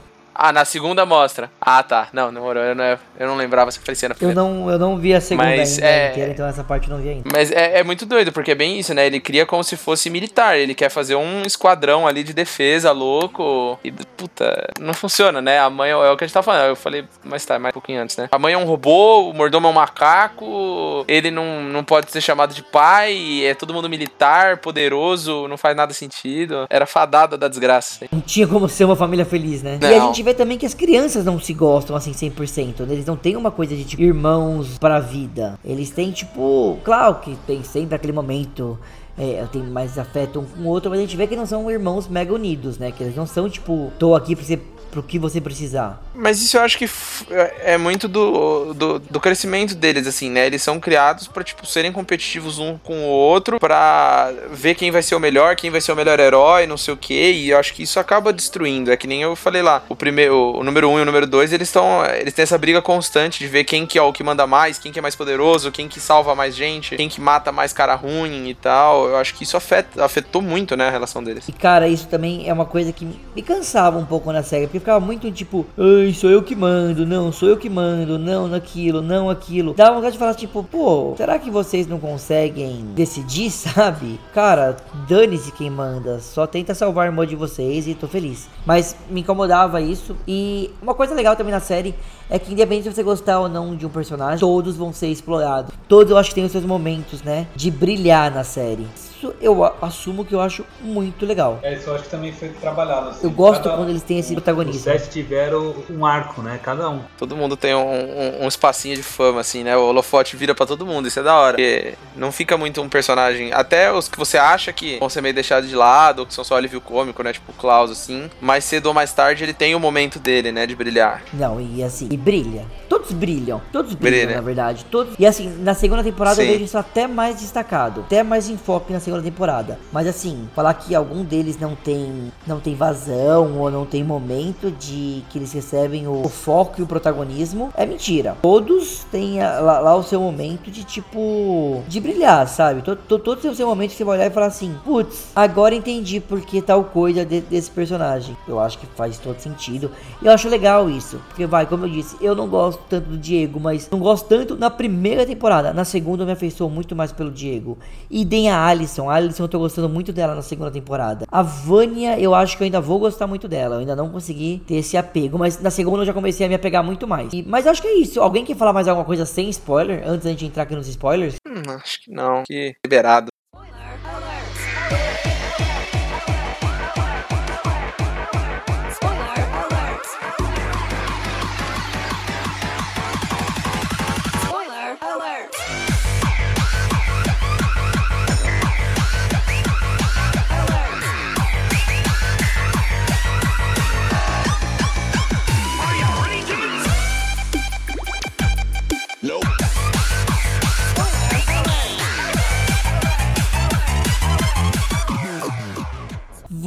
Ah, na segunda mostra. Ah, tá. Não, demorou. Eu não, eu não lembrava se aparecia na primeira. Eu não, eu não vi a segunda Mas, ainda é... inteira, então essa parte eu não vi ainda. Mas é, é, muito doido, porque é bem isso, né? Ele cria como se fosse militar. Ele quer fazer um esquadrão ali de defesa louco. E, puta, não funciona, né? A mãe é, é o que a gente tá falando. Eu falei mais tarde, mais um pouquinho antes, né? A mãe é um robô, o mordomo é um macaco. Ele não, não pode ser chamado de pai. É todo mundo militar, poderoso, não faz nada sentido. Era fadada da desgraça. Não tinha como ser uma família feliz, né? Não. E a gente vê também que as crianças não se gostam assim 100%. Né? Eles não têm uma coisa de tipo, irmãos pra vida. Eles têm, tipo, claro que tem sempre aquele momento é, tem mais afeto um com o outro, mas a gente vê que não são irmãos mega unidos, né? Que eles não são tipo, tô aqui pra ser pro que você precisar. Mas isso eu acho que é, é muito do, do, do, crescimento deles, assim, né? Eles são criados para tipo, serem competitivos um com o outro, para ver quem vai ser o melhor, quem vai ser o melhor herói, não sei o que, e eu acho que isso acaba destruindo. É que nem eu falei lá, o primeiro, o número um e o número dois, eles estão, eles têm essa briga constante de ver quem que é o que manda mais, quem que é mais poderoso, quem que salva mais gente, quem que mata mais cara ruim e tal. Eu acho que isso afeta, afetou muito, né, a relação deles. E cara, isso também é uma coisa que me cansava um pouco na série, porque porque ficava muito tipo, ai, sou eu que mando, não, sou eu que mando, não, naquilo, não, aquilo. Dava vontade de falar, tipo, pô, será que vocês não conseguem decidir, sabe? Cara, dane-se quem manda, só tenta salvar a irmã de vocês e tô feliz. Mas me incomodava isso. E uma coisa legal também na série é que independente se você gostar ou não de um personagem, todos vão ser explorados. Todos eu acho que tem os seus momentos, né, de brilhar na série isso eu assumo que eu acho muito legal. É, isso eu acho que também foi trabalhado. Assim. Eu gosto Cada, quando eles têm esse protagonismo. Os sete tiveram um arco, né? Cada um. Todo mundo tem um, um, um espacinho de fama, assim, né? O holofote vira para todo mundo, isso é da hora. Porque não fica muito um personagem. Até os que você acha que vão ser meio deixados de lado, ou que são só alívio cômico, né? Tipo o Klaus, assim. Mais cedo ou mais tarde ele tem o momento dele, né? De brilhar. Não, e assim, e brilha. Todos brilham. Todos brilham, Brilha. na verdade. Todos. E assim, na segunda temporada Sim. eu vejo isso até mais destacado. Até mais enfoque na segunda temporada. Mas assim, falar que algum deles não tem não tem vazão ou não tem momento de que eles recebem o, o foco e o protagonismo é mentira. Todos têm a, lá, lá, o seu momento de tipo de brilhar, sabe? Todo, todo, todo o seu momento que você vai olhar e falar assim, putz, agora entendi porque tal coisa de, desse personagem. Eu acho que faz todo sentido. E eu acho legal isso, porque vai, como eu disse, eu não gosto tanto do Diego, mas não gosto tanto na primeira temporada. Na segunda eu me afeiçoo muito mais pelo Diego. E tem a Alison. A Alison eu tô gostando muito dela na segunda temporada. A Vânia, eu acho que eu ainda vou gostar muito dela. Eu ainda não consegui ter esse apego, mas na segunda eu já comecei a me apegar muito mais. E, mas acho que é isso. Alguém quer falar mais alguma coisa sem spoiler? Antes da gente entrar aqui nos spoilers? Hum, acho que não. Que liberado.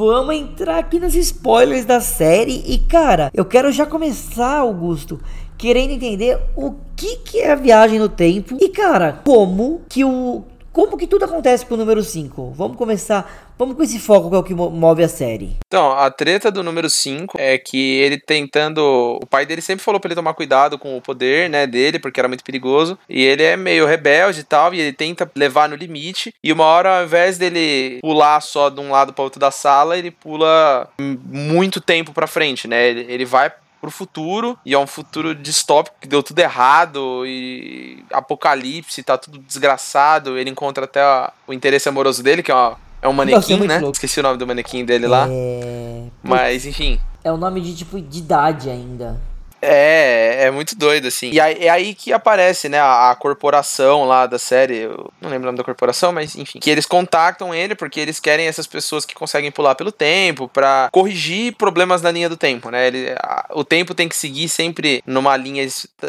Vamos entrar aqui nos spoilers da série. E cara, eu quero já começar, Augusto, querendo entender o que, que é a viagem no tempo. E cara, como que o. Como que tudo acontece com o número 5? Vamos começar Vamos com esse foco que é o que move a série. Então, a treta do número 5 é que ele tentando. O pai dele sempre falou pra ele tomar cuidado com o poder, né, dele, porque era muito perigoso. E ele é meio rebelde e tal, e ele tenta levar no limite. E uma hora, ao invés dele pular só de um lado para outro da sala, ele pula muito tempo pra frente, né? Ele, ele vai pro futuro, e é um futuro distópico que deu tudo errado, e apocalipse, tá tudo desgraçado. Ele encontra até o interesse amoroso dele, que é uma é um manequim, Nossa, é né? Louco. Esqueci o nome do manequim dele lá. É... Mas, enfim. É o nome de tipo de idade ainda. É, é muito doido, assim. E aí, é aí que aparece, né, a, a, corporação lá da série, não lembro o nome da corporação, mas enfim, que eles contactam ele porque eles querem essas pessoas que conseguem pular pelo tempo para corrigir problemas na linha do tempo, né? Ele, a, o tempo tem que seguir sempre numa linha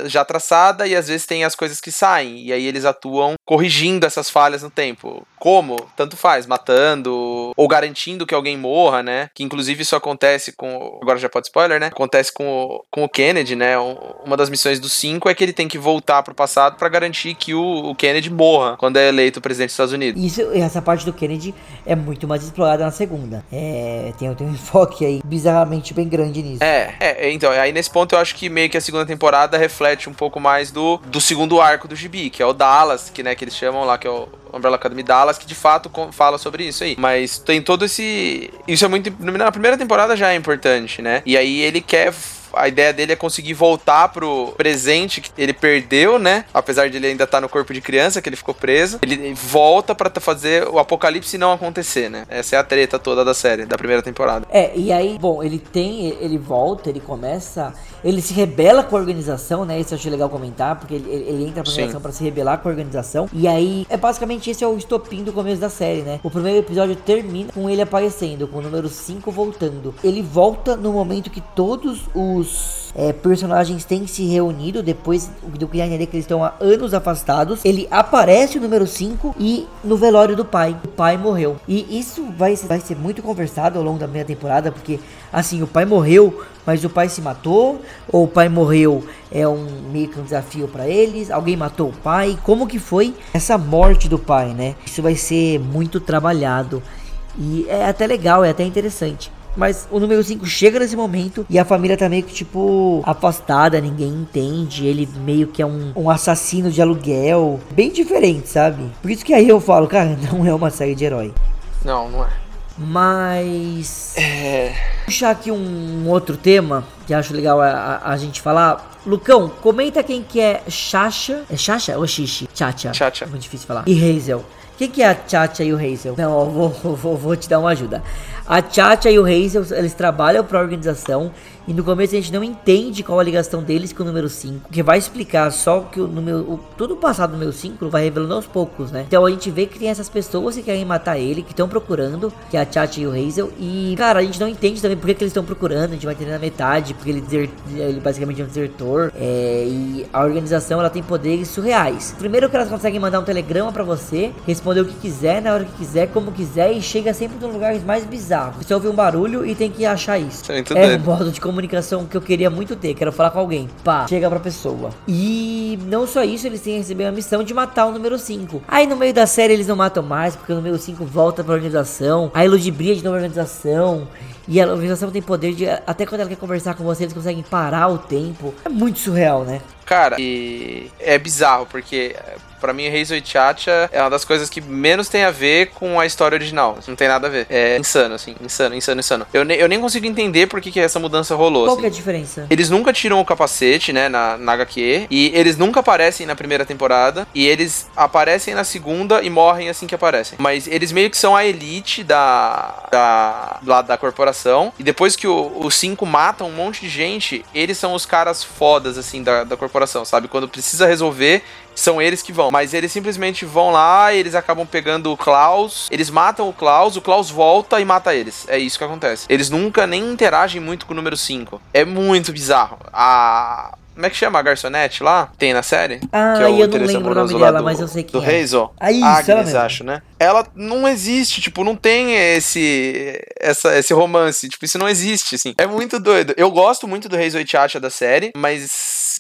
já traçada e às vezes tem as coisas que saem, e aí eles atuam corrigindo essas falhas no tempo. Como? Tanto faz, matando ou garantindo que alguém morra, né? Que inclusive isso acontece com. Agora já pode spoiler, né? Acontece com o, com o Kennedy, né? Uma das missões dos cinco é que ele tem que voltar pro passado para garantir que o, o, Kennedy morra quando é eleito presidente dos Estados Unidos. Isso, essa parte do Kennedy é muito mais explorada na segunda. É, tem, tem um enfoque aí bizarramente bem grande nisso. É, é, então, aí nesse ponto eu acho que meio que a segunda temporada reflete um pouco mais do, do segundo arco do gibi, que é o Dallas, que, né, que eles chamam lá, que é o Umbrella Academy Dallas, que de fato fala sobre isso aí. Mas tem todo esse. Isso é muito. Na primeira temporada já é importante, né? E aí ele quer a ideia dele é conseguir voltar pro presente que ele perdeu, né? Apesar de ele ainda estar tá no corpo de criança, que ele ficou preso. Ele volta para fazer o apocalipse não acontecer, né? Essa é a treta toda da série, da primeira temporada. É, e aí, bom, ele tem, ele volta, ele começa, ele se rebela com a organização, né? Isso eu achei legal comentar, porque ele, ele entra pra organização para se rebelar com a organização. E aí, é basicamente esse é o estopim do começo da série, né? O primeiro episódio termina com ele aparecendo, com o número 5 voltando. Ele volta no momento que todos os os é, personagens têm se reunido depois do que entender que eles estão há anos afastados. Ele aparece o número 5 e no velório do pai. O pai morreu. E isso vai vai ser muito conversado ao longo da primeira temporada, porque assim, o pai morreu, mas o pai se matou, ou o pai morreu é um meio que um desafio para eles, alguém matou o pai, como que foi essa morte do pai, né? Isso vai ser muito trabalhado e é até legal, é até interessante. Mas o número 5 chega nesse momento e a família tá meio que, tipo, afastada, ninguém entende. Ele meio que é um, um assassino de aluguel. Bem diferente, sabe? Por isso que aí eu falo, cara, não é uma série de herói. Não, não é. Mas. É. Puxar aqui um outro tema que acho legal a, a, a, gente falar. Lucão, comenta quem que é Chacha. É Chacha ou Xixi? Chacha. Chacha. Muito difícil falar. E Hazel. Quem que é a Chacha e o Hazel? Não, eu vou, vou, vou te dar uma ajuda. A Chacha e o Hazel, eles trabalham para a organização e no começo a gente não entende qual a ligação deles com o número 5, que vai explicar só que o número o, todo o passado do número 5 vai revelando aos poucos, né? Então a gente vê que tem essas pessoas que querem matar ele, que estão procurando, que é a Chacha e o Hazel, e cara, a gente não entende também por que, que eles estão procurando, a gente vai entender na metade, porque ele, desert, ele basicamente é um desertor, é, e a organização ela tem poderes surreais. Primeiro que elas conseguem mandar um telegrama para você, responder o que quiser, na hora que quiser, como quiser, e chega sempre nos lugares mais bizarros bizarro. Você ouve um barulho e tem que achar isso. É, é um modo de comunicação que eu queria muito ter. Quero falar com alguém. Pá, chega pra pessoa. E não só isso, eles têm recebido a missão de matar o número 5. Aí no meio da série eles não matam mais, porque o número 5 volta pra organização. Aí ludibria de nova organização. E a organização tem poder de. Até quando ela quer conversar com você, eles conseguem parar o tempo. É muito surreal, né? Cara, e é bizarro, porque para mim, Hazel e Chacha é uma das coisas que menos tem a ver com a história original. Não tem nada a ver. É insano, assim. Insano, insano, insano. Eu, ne eu nem consigo entender por que, que essa mudança rolou. Qual assim. que é a diferença? Eles nunca tiram o capacete, né, na, na HQ. E eles nunca aparecem na primeira temporada. E eles aparecem na segunda e morrem assim que aparecem. Mas eles meio que são a elite da. da lá da corporação. E depois que os cinco matam um monte de gente, eles são os caras fodas, assim, da, da corporação, sabe? Quando precisa resolver, são eles que vão. Mas eles simplesmente vão lá, eles acabam pegando o Klaus, eles matam o Klaus, o Klaus volta e mata eles. É isso que acontece. Eles nunca nem interagem muito com o número 5. É muito bizarro. A como é que chama a garçonete lá? Tem na série? Ah, que é o eu não lembro o nome dela, do, mas eu sei que Do é. Hazel? Ah, isso, Agnes, acho, né? Ela não existe, tipo, não tem esse essa, esse romance. Tipo, isso não existe, assim. É muito doido. Eu gosto muito do Hazel e Chacha da série, mas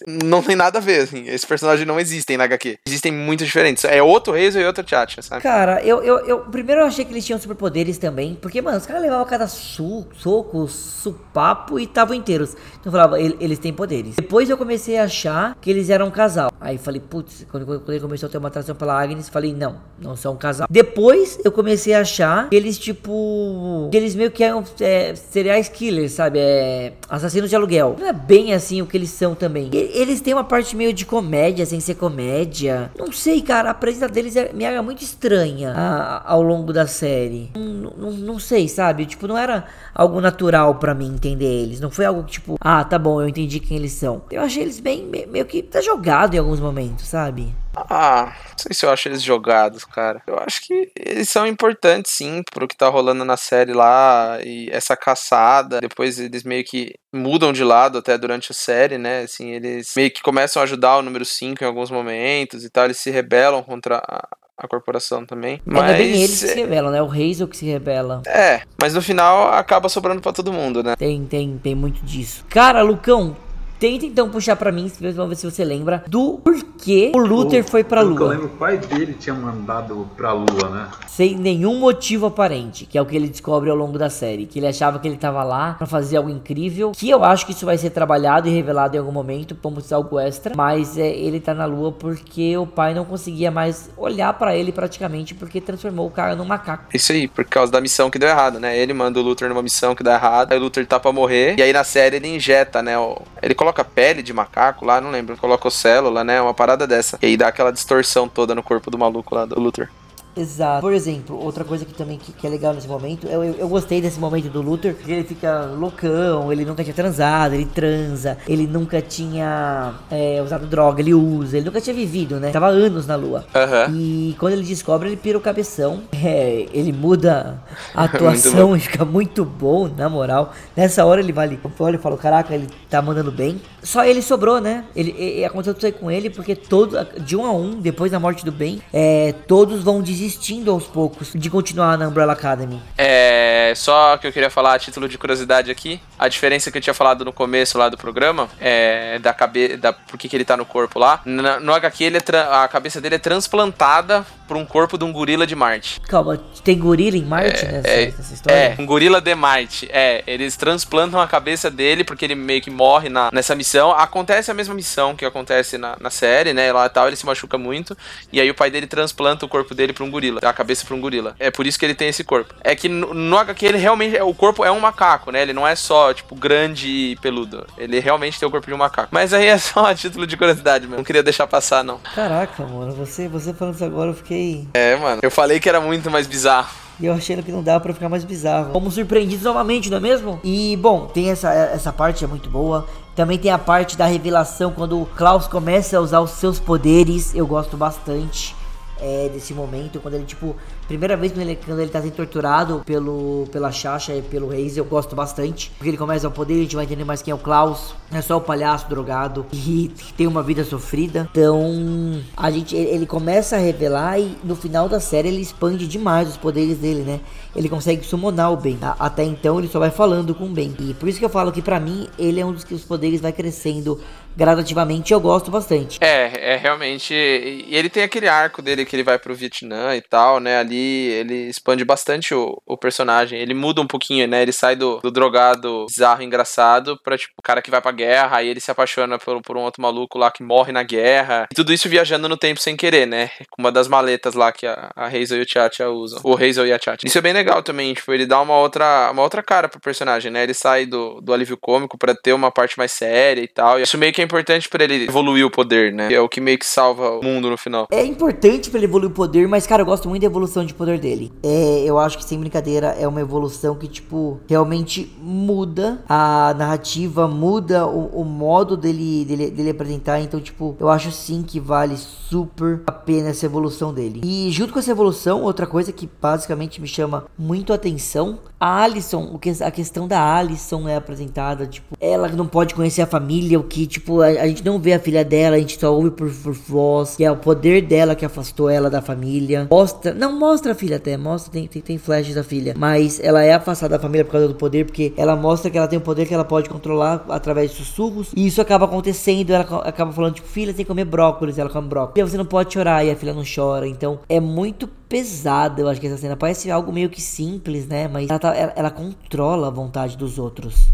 não tem nada a ver, assim. Esse personagem não existem na HQ. Existem muito diferentes. É outro Hazel e outro Chacha, sabe? Cara, eu, eu, eu primeiro eu achei que eles tinham superpoderes também, porque, mano, os caras levavam cada su, soco, supapo e estavam inteiros. Então eu falava, eles têm poderes. Depois eu comecei a achar que eles eram um casal. Aí falei, putz, quando, quando ele começou a ter uma atração pela Agnes, falei, não, não são um casal. Depois eu comecei a achar que eles, tipo, que eles meio que eram é, serial killers, sabe? É, assassinos de aluguel. Não é bem assim o que eles são também. E eles têm uma parte meio de comédia, sem ser comédia. Não sei, cara, a presença deles é, me era muito estranha a, ao longo da série. Não, não, não, sei, sabe? Tipo, não era algo natural para mim entender eles. Não foi algo que, tipo, ah, tá bom, eu entendi quem eles são. Eu achei eles bem, meio que tá jogado em alguns momentos, sabe? Ah, não sei se eu acho eles jogados, cara. Eu acho que eles são importantes, sim, pro que tá rolando na série lá. E essa caçada. Depois eles meio que mudam de lado até durante a série, né? Assim, eles meio que começam a ajudar o número 5 em alguns momentos e tal. Eles se rebelam contra a, a corporação também. Mas é bem eles que se rebelam, né? O Hazel que se rebela. É, mas no final acaba sobrando para todo mundo, né? Tem, tem, tem muito disso. Cara, Lucão, Tenta então puxar para mim, vamos ver se você lembra, do porquê o Luther o, foi pra Lua. Eu lembro, o pai dele tinha mandado pra Lua, né? Sem nenhum motivo aparente, que é o que ele descobre ao longo da série. Que ele achava que ele tava lá para fazer algo incrível. Que eu acho que isso vai ser trabalhado e revelado em algum momento, como se algo extra. Mas é, ele tá na Lua porque o pai não conseguia mais olhar para ele praticamente, porque transformou o cara num macaco. Isso aí, por causa da missão que deu errado, né? Ele manda o Luther numa missão que dá errado, aí o Luther tá pra morrer. E aí na série ele injeta, né? Ele coloca coloca pele de macaco lá, não lembro, coloca célula, né? Uma parada dessa. E aí dá aquela distorção toda no corpo do maluco lá, do Luther. Exato. Por exemplo, outra coisa que também que, que é legal nesse momento, eu, eu, eu, gostei desse momento do Luther, que ele fica loucão, ele nunca tinha transado, ele transa, ele nunca tinha é, usado droga, ele usa, ele nunca tinha vivido, né? Tava anos na lua. Uhum. E quando ele descobre, ele pira o cabeção. É, ele muda a atuação e fica muito bom, na moral. Nessa hora ele vai ali, olha e fala: Caraca, ele tá mandando bem. Só ele sobrou, né? Ele, ele aconteceu tudo aí com ele, porque todo, de um a um, depois da morte do Ben, é, todos vão desistir desistindo aos poucos de continuar na Umbrella Academy. É, só que eu queria falar a título de curiosidade aqui, a diferença que eu tinha falado no começo lá do programa, é da cabeça, da por que, que ele tá no corpo lá. No, no HQ ele é a cabeça dele é transplantada por um corpo de um gorila de Marte. Calma, tem gorila em Marte é, nessa, é, nessa, história? É, um gorila de Marte. É, eles transplantam a cabeça dele porque ele meio que morre na, nessa missão. Acontece a mesma missão que acontece na, na série, né? Lá tal, ele se machuca muito. E aí o pai dele transplanta o corpo dele pra um gorila, a cabeça pra um gorila. É por isso que ele tem esse corpo. É que no, no HQ ele realmente. O corpo é um macaco, né? Ele não é só, tipo, grande e peludo. Ele realmente tem o corpo de um macaco. Mas aí é só a título de curiosidade mesmo. Não queria deixar passar, não. Caraca, mano, você, você falando isso agora, eu fiquei. É, mano. Eu falei que era muito mais bizarro. E eu achei que não dava para ficar mais bizarro. Fomos surpreendidos novamente, não é mesmo? E, bom, tem essa, essa parte, é muito boa. Também tem a parte da revelação, quando o Klaus começa a usar os seus poderes. Eu gosto bastante é, desse momento, quando ele, tipo, primeira vez quando ele, ele tá sendo torturado pelo, pela Chacha e pelo Reis, eu gosto bastante, porque ele começa a poder, a gente vai entender mais quem é o Klaus, é só o palhaço drogado e tem uma vida sofrida. Então, a gente, ele começa a revelar e no final da série ele expande demais os poderes dele, né? Ele consegue summonar o Ben. Até então ele só vai falando com o Ben. E por isso que eu falo que para mim ele é um dos que os poderes vai crescendo gradativamente eu gosto bastante. É, é realmente. E ele tem aquele arco dele que ele vai pro Vietnã e tal, né? Ali ele expande bastante o, o personagem. Ele muda um pouquinho, né? Ele sai do, do drogado bizarro engraçado pra, tipo, o cara que vai pra guerra, aí ele se apaixona por, por um outro maluco lá que morre na guerra. E tudo isso viajando no tempo sem querer, né? Com uma das maletas lá que a, a Hazel e o Tchatcha usam. O Hazel e a Tchatcha. Isso é bem legal também, tipo, ele dá uma outra, uma outra cara pro personagem, né? Ele sai do, do alívio cômico para ter uma parte mais séria e tal. E isso meio que é importante para ele evoluir o poder, né? Que é o que meio que salva o mundo no final. É importante para ele evoluir o poder, mas, cara, eu gosto muito da evolução de poder dele. É, eu acho que, sem brincadeira, é uma evolução que, tipo, realmente muda a narrativa, muda o, o modo dele, dele, dele apresentar. Então, tipo, eu acho sim que vale super a pena essa evolução dele. E junto com essa evolução, outra coisa que basicamente me chama muito atenção a Alison, o que, a questão da Alison é apresentada, tipo, ela não pode conhecer a família, o que, tipo, a, a gente não vê a filha dela, a gente só ouve por, por voz, que é o poder dela que afastou ela da família. Mostra, não mostra a filha até, mostra, tem, tem, tem flashes da filha, mas ela é afastada da família por causa do poder, porque ela mostra que ela tem um poder que ela pode controlar através de sussurros, e isso acaba acontecendo, ela acaba falando, tipo, filha, tem que comer brócolis, ela come brócolis, e você não pode chorar, e a filha não chora, então é muito pesada, eu acho que essa cena parece algo meio que simples, né, mas ela tá ela, ela controla a vontade dos outros.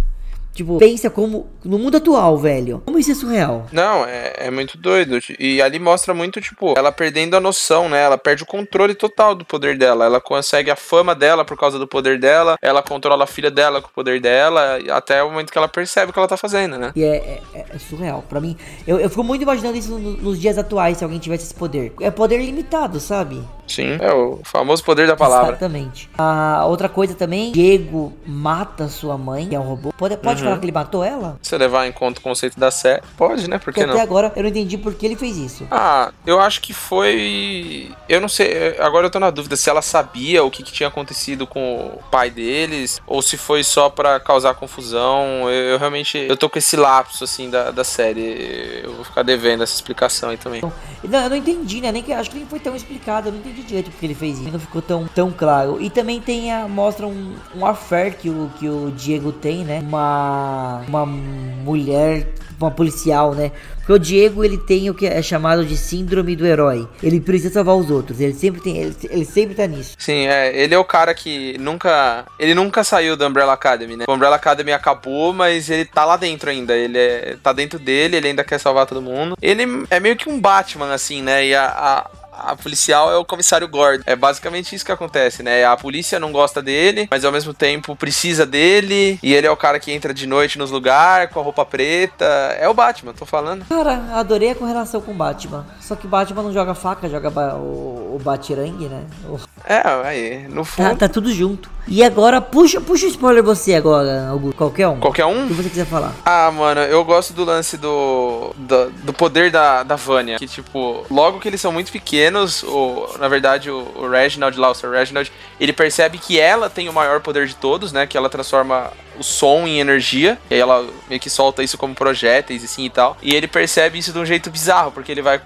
Tipo, pensa como. No mundo atual, velho. Como isso é surreal. Não, é, é muito doido. E ali mostra muito, tipo, ela perdendo a noção, né? Ela perde o controle total do poder dela. Ela consegue a fama dela por causa do poder dela. Ela controla a filha dela com o poder dela. Até o momento que ela percebe o que ela tá fazendo, né? E é, é, é surreal. Pra mim, eu, eu fico muito imaginando isso no- nos dias atuais, se alguém tivesse esse poder. É poder limitado, sabe? Sim, é o famoso poder da palavra. Exatamente. A outra coisa também, Diego mata sua mãe, que é um robô. Pode, pode Uhum. falar que ele matou ela? Se você levar em conta o conceito da série, pode, né? Por Porque que até não? agora eu não entendi por que ele fez isso. Ah, eu acho que foi. Eu não sei. Agora eu tô na dúvida se ela sabia o que, que tinha acontecido com o pai deles ou se foi só pra causar confusão. Eu, eu realmente. Eu tô com esse lapso, assim, da, da série. Eu vou ficar devendo essa explicação aí também. Não, eu não entendi, né? Nem que, acho que nem foi tão explicado. Eu não entendi direito porque ele fez isso. Não ficou tão, tão claro. E também tem a. Mostra um, um affair que o, que o Diego tem, né? Uma. Uma mulher. Uma policial, né? Porque o Diego ele tem o que é chamado de síndrome do herói. Ele precisa salvar os outros. Ele sempre tem. Ele, ele sempre tá nisso. Sim, é, ele é o cara que nunca. Ele nunca saiu da Umbrella Academy, né? O Umbrella Academy acabou, mas ele tá lá dentro ainda. Ele é, tá dentro dele, ele ainda quer salvar todo mundo. Ele é meio que um Batman, assim, né? E a. a a policial é o comissário Gordon. É basicamente isso que acontece, né? A polícia não gosta dele, mas ao mesmo tempo precisa dele. E ele é o cara que entra de noite nos lugares com a roupa preta. É o Batman, tô falando. Cara, adorei a correlação com o Batman. Só que o Batman não joga faca, joga o, o Batirangue, né? O- É, aí, no Tá, fundo. tá tudo junto. E agora, puxa, puxa o spoiler você agora, Augusto. Qualquer um. Qualquer O um? que você quiser falar. Ah, mano, eu gosto do lance do, do, do poder da, da Vânia. Que, tipo, logo que eles são muito pequenos, o, na verdade, o, o Reginald lá, o Sir Reginald, ele percebe que ela tem o maior poder de todos, né? Que ela transforma o som em energia. E aí ela meio que solta isso como projéteis, assim e tal. E ele percebe isso de um jeito bizarro, porque ele vai.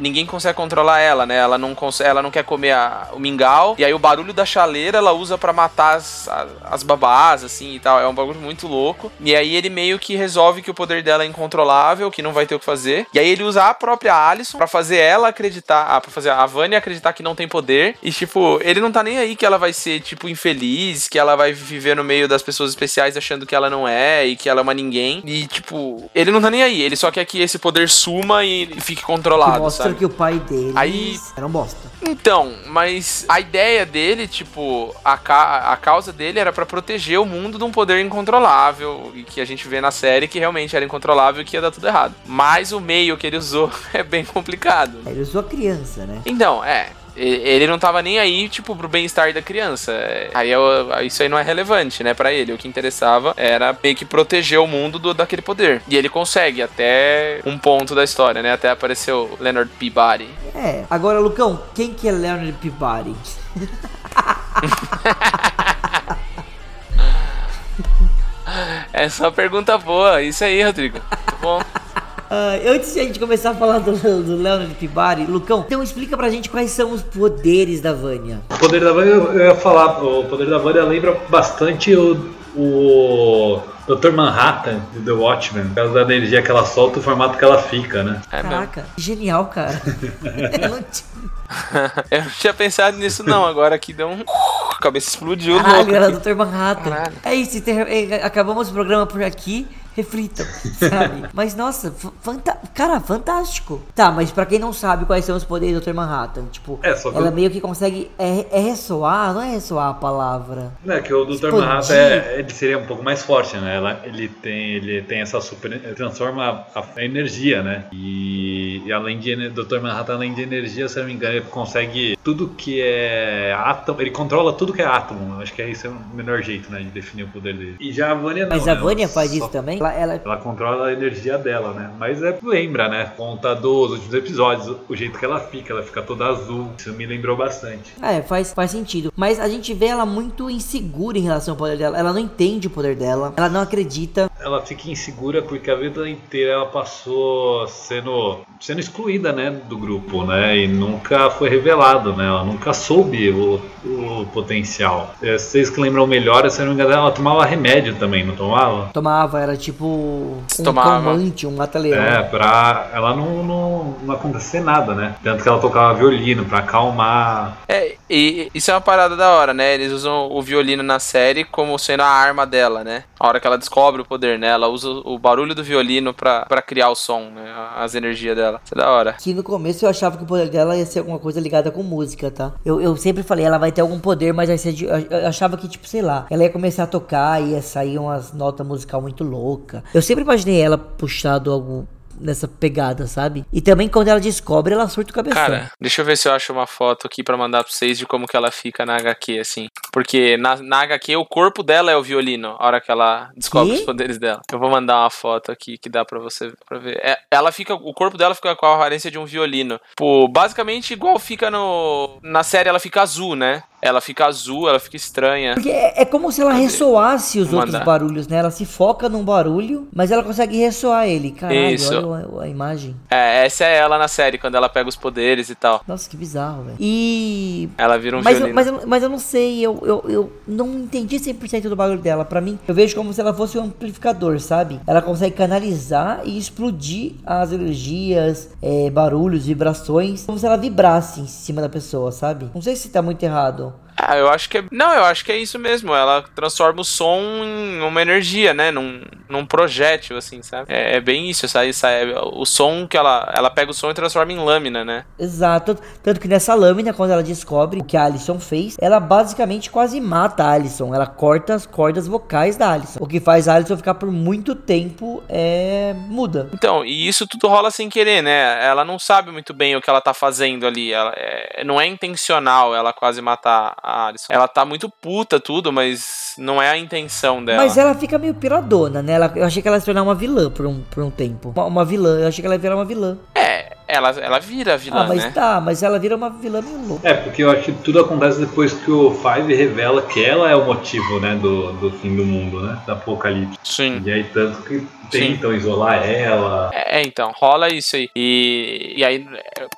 Ninguém consegue controlar ela, né? Ela não, consegue, ela não quer comer a- o mingau. E aí o barulho da chaleira ela usa pra matar as, as babás, assim e tal. É um bagulho muito louco. E aí ele meio que resolve que o poder dela é incontrolável, que não vai ter o que fazer. E aí ele usa a própria Alison pra fazer ela acreditar, ah, pra fazer a Vânia acreditar que não tem poder. E tipo, ele não tá nem aí que ela vai ser, tipo, infeliz, que ela vai viver no meio das pessoas especiais achando que ela não é e que ela é uma ninguém. E tipo, ele não tá nem aí. Ele só quer que esse poder suma e fique Que controlado, mostra sabe? que o pai dele Aí- era um bosta. Então, mas a ideia dele, tipo, a, ca a causa dele era pra proteger o mundo de um poder incontrolável e que a gente vê na série que realmente era incontrolável e que ia dar tudo errado. Mas o meio que ele usou é bem complicado. Ele usou a criança, né? Então, é. Ele não tava nem aí, tipo, pro bem-estar da criança. É, Aí eu- isso aí não é relevante, né, pra ele. O que interessava era meio que proteger o mundo do, daquele poder. E ele consegue até um ponto da história, né? Até apareceu Leonard Peabody. É. Agora, Lucão, quem que é Leonard Peabody? Essa é uma pergunta boa. Isso aí, Rodrigo. Muito bom. Ah, antes de a gente começar a falar do, do Leonard Peabody, Lucão, então explica pra gente quais são os poderes da Vânia. O poder da Vânia, eu ia falar, o poder da Vânia lembra bastante o, o Dr. Manhattan de The Watchmen, por causa da energia que ela solta, o formato que ela fica, né? É mesmo. Caraca, genial, cara. Eu não tinha- Eu não tinha pensado nisso, não. Agora que deu um. A cabeça explodiu. Caralho, louco era. Dr. Manhattan. Caralho. É isso, inter- é, acabamos o programa por aqui. Reflitam, sabe? Mas nossa, cara, fantástico. Tá, mas pra quem não sabe quais são os poderes do Dr. Manhattan, tipo, É, ela eu- meio que consegue. É, é ressoar, não é ressoar a palavra. É que o Dr. Expandir. Manhattan é, ele seria um pouco mais forte, né? Ela, ele, tem, ele tem essa super. Ele transforma a, a energia, né? E, e além de Dr. Manhattan, além de energia, se eu não me engano, ele consegue tudo que é átomo. Ele controla tudo que é átomo. Acho que é esse é o melhor jeito, né? De definir o poder dele. E já a Vânia não. Mas né? a Vânia Ela faz só- isso também? Ela, ela- Ela controla a energia dela, né? Mas é, lembra, né? Conta dos últimos episódios, o jeito que ela fica, ela fica toda azul. Isso me lembrou bastante. É, faz, faz sentido. Mas a gente vê ela muito insegura em relação ao poder dela. Ela não entende o poder dela. Ela não acredita. ela fica insegura porque a vida inteira ela passou sendo, sendo excluída, né, do grupo, né, e nunca foi revelado, né, ela nunca soube o, o potencial. É, Vocês que lembram melhor, se não me engano, ela tomava remédio também, não tomava? Tomava, era tipo um Tomava. calmante, um mata-leão. É, pra ela não, não, não acontecer nada, né? Tanto que ela tocava violino pra acalmar. É, E isso é uma parada da hora, né? Eles usam o violino na série como sendo a arma dela, né? A hora que ela descobre o poder, né? Ela usa o barulho do violino pra, criar o som, né? As energias dela. Isso é da hora. Que no começo eu achava que o poder dela ia ser alguma coisa ligada com música, tá? Eu, eu sempre falei, ela vai ter algum poder, mas de, eu achava que, tipo, sei lá, ela ia começar a tocar, ia sair umas notas musical muito louca. Eu sempre imaginei ela puxado algum nessa pegada, sabe? E também quando ela descobre, ela surta o cabeção. Cara, deixa eu ver se eu acho uma foto aqui para mandar pra vocês de como que ela fica na HQ, assim. Porque na, na HQ o corpo dela é o violino, a hora que ela descobre que? os poderes dela. Eu vou mandar uma foto aqui que dá para você pra ver. É, ela fica, o corpo dela fica com a aparência de um violino. Pô, basicamente igual fica no na série ela fica azul, né? Ela fica azul, ela fica estranha. Porque é, é como se ela ressoasse os outros barulhos, né? Ela se foca num barulho, mas ela consegue ressoar ele. Caralho, Isso. olha a, a, imagem. É, essa é ela na série, quando ela pega os poderes e tal. Nossa, que bizarro, velho. E... Ela vira um mas, eu, mas, eu, mas eu não sei, eu, eu, eu não entendi 100% do barulho dela. Pra mim, eu vejo como se ela fosse um amplificador, sabe? Ela consegue canalizar e explodir as energias, é, barulhos, vibrações, como se ela vibrasse em cima da pessoa, sabe? Não sei se tá muito errado. well Ah, eu acho que é. Não, eu acho que é isso mesmo. Ela transforma o som em uma energia, né? Num, num projétil, assim, sabe? É, é bem isso, sabe? É o som que ela. Ela pega o som e transforma em lâmina, né? Exato. Tanto que nessa lâmina, quando ela descobre o que a Alison fez, ela basicamente quase mata a Alison. Ela corta as cordas vocais da Alison. O que faz a Alison ficar por muito tempo é. muda. Então, e isso tudo rola sem querer, né? Ela não sabe muito bem o que ela tá fazendo ali. Ela, é... não é intencional ela quase matar a Alison. Ela tá muito puta, tudo, mas não é a intenção dela. Mas ela fica meio piradona, né? Ela, eu achei que ela ia se tornar uma vilã por um, por um tempo. Uma, uma vilã, eu achei que ela ia virar uma vilã. É, ela, ela vira vilã, ah, mas né? tá, mas ela vira uma vilã meio louca. É, porque eu acho que tudo acontece depois que o Five revela que ela é o motivo, né, do, do fim do mundo, né? Da apocalipse. Sim. E aí, tanto que tentam Sim. isolar ela. É, então, rola isso aí. E, e aí,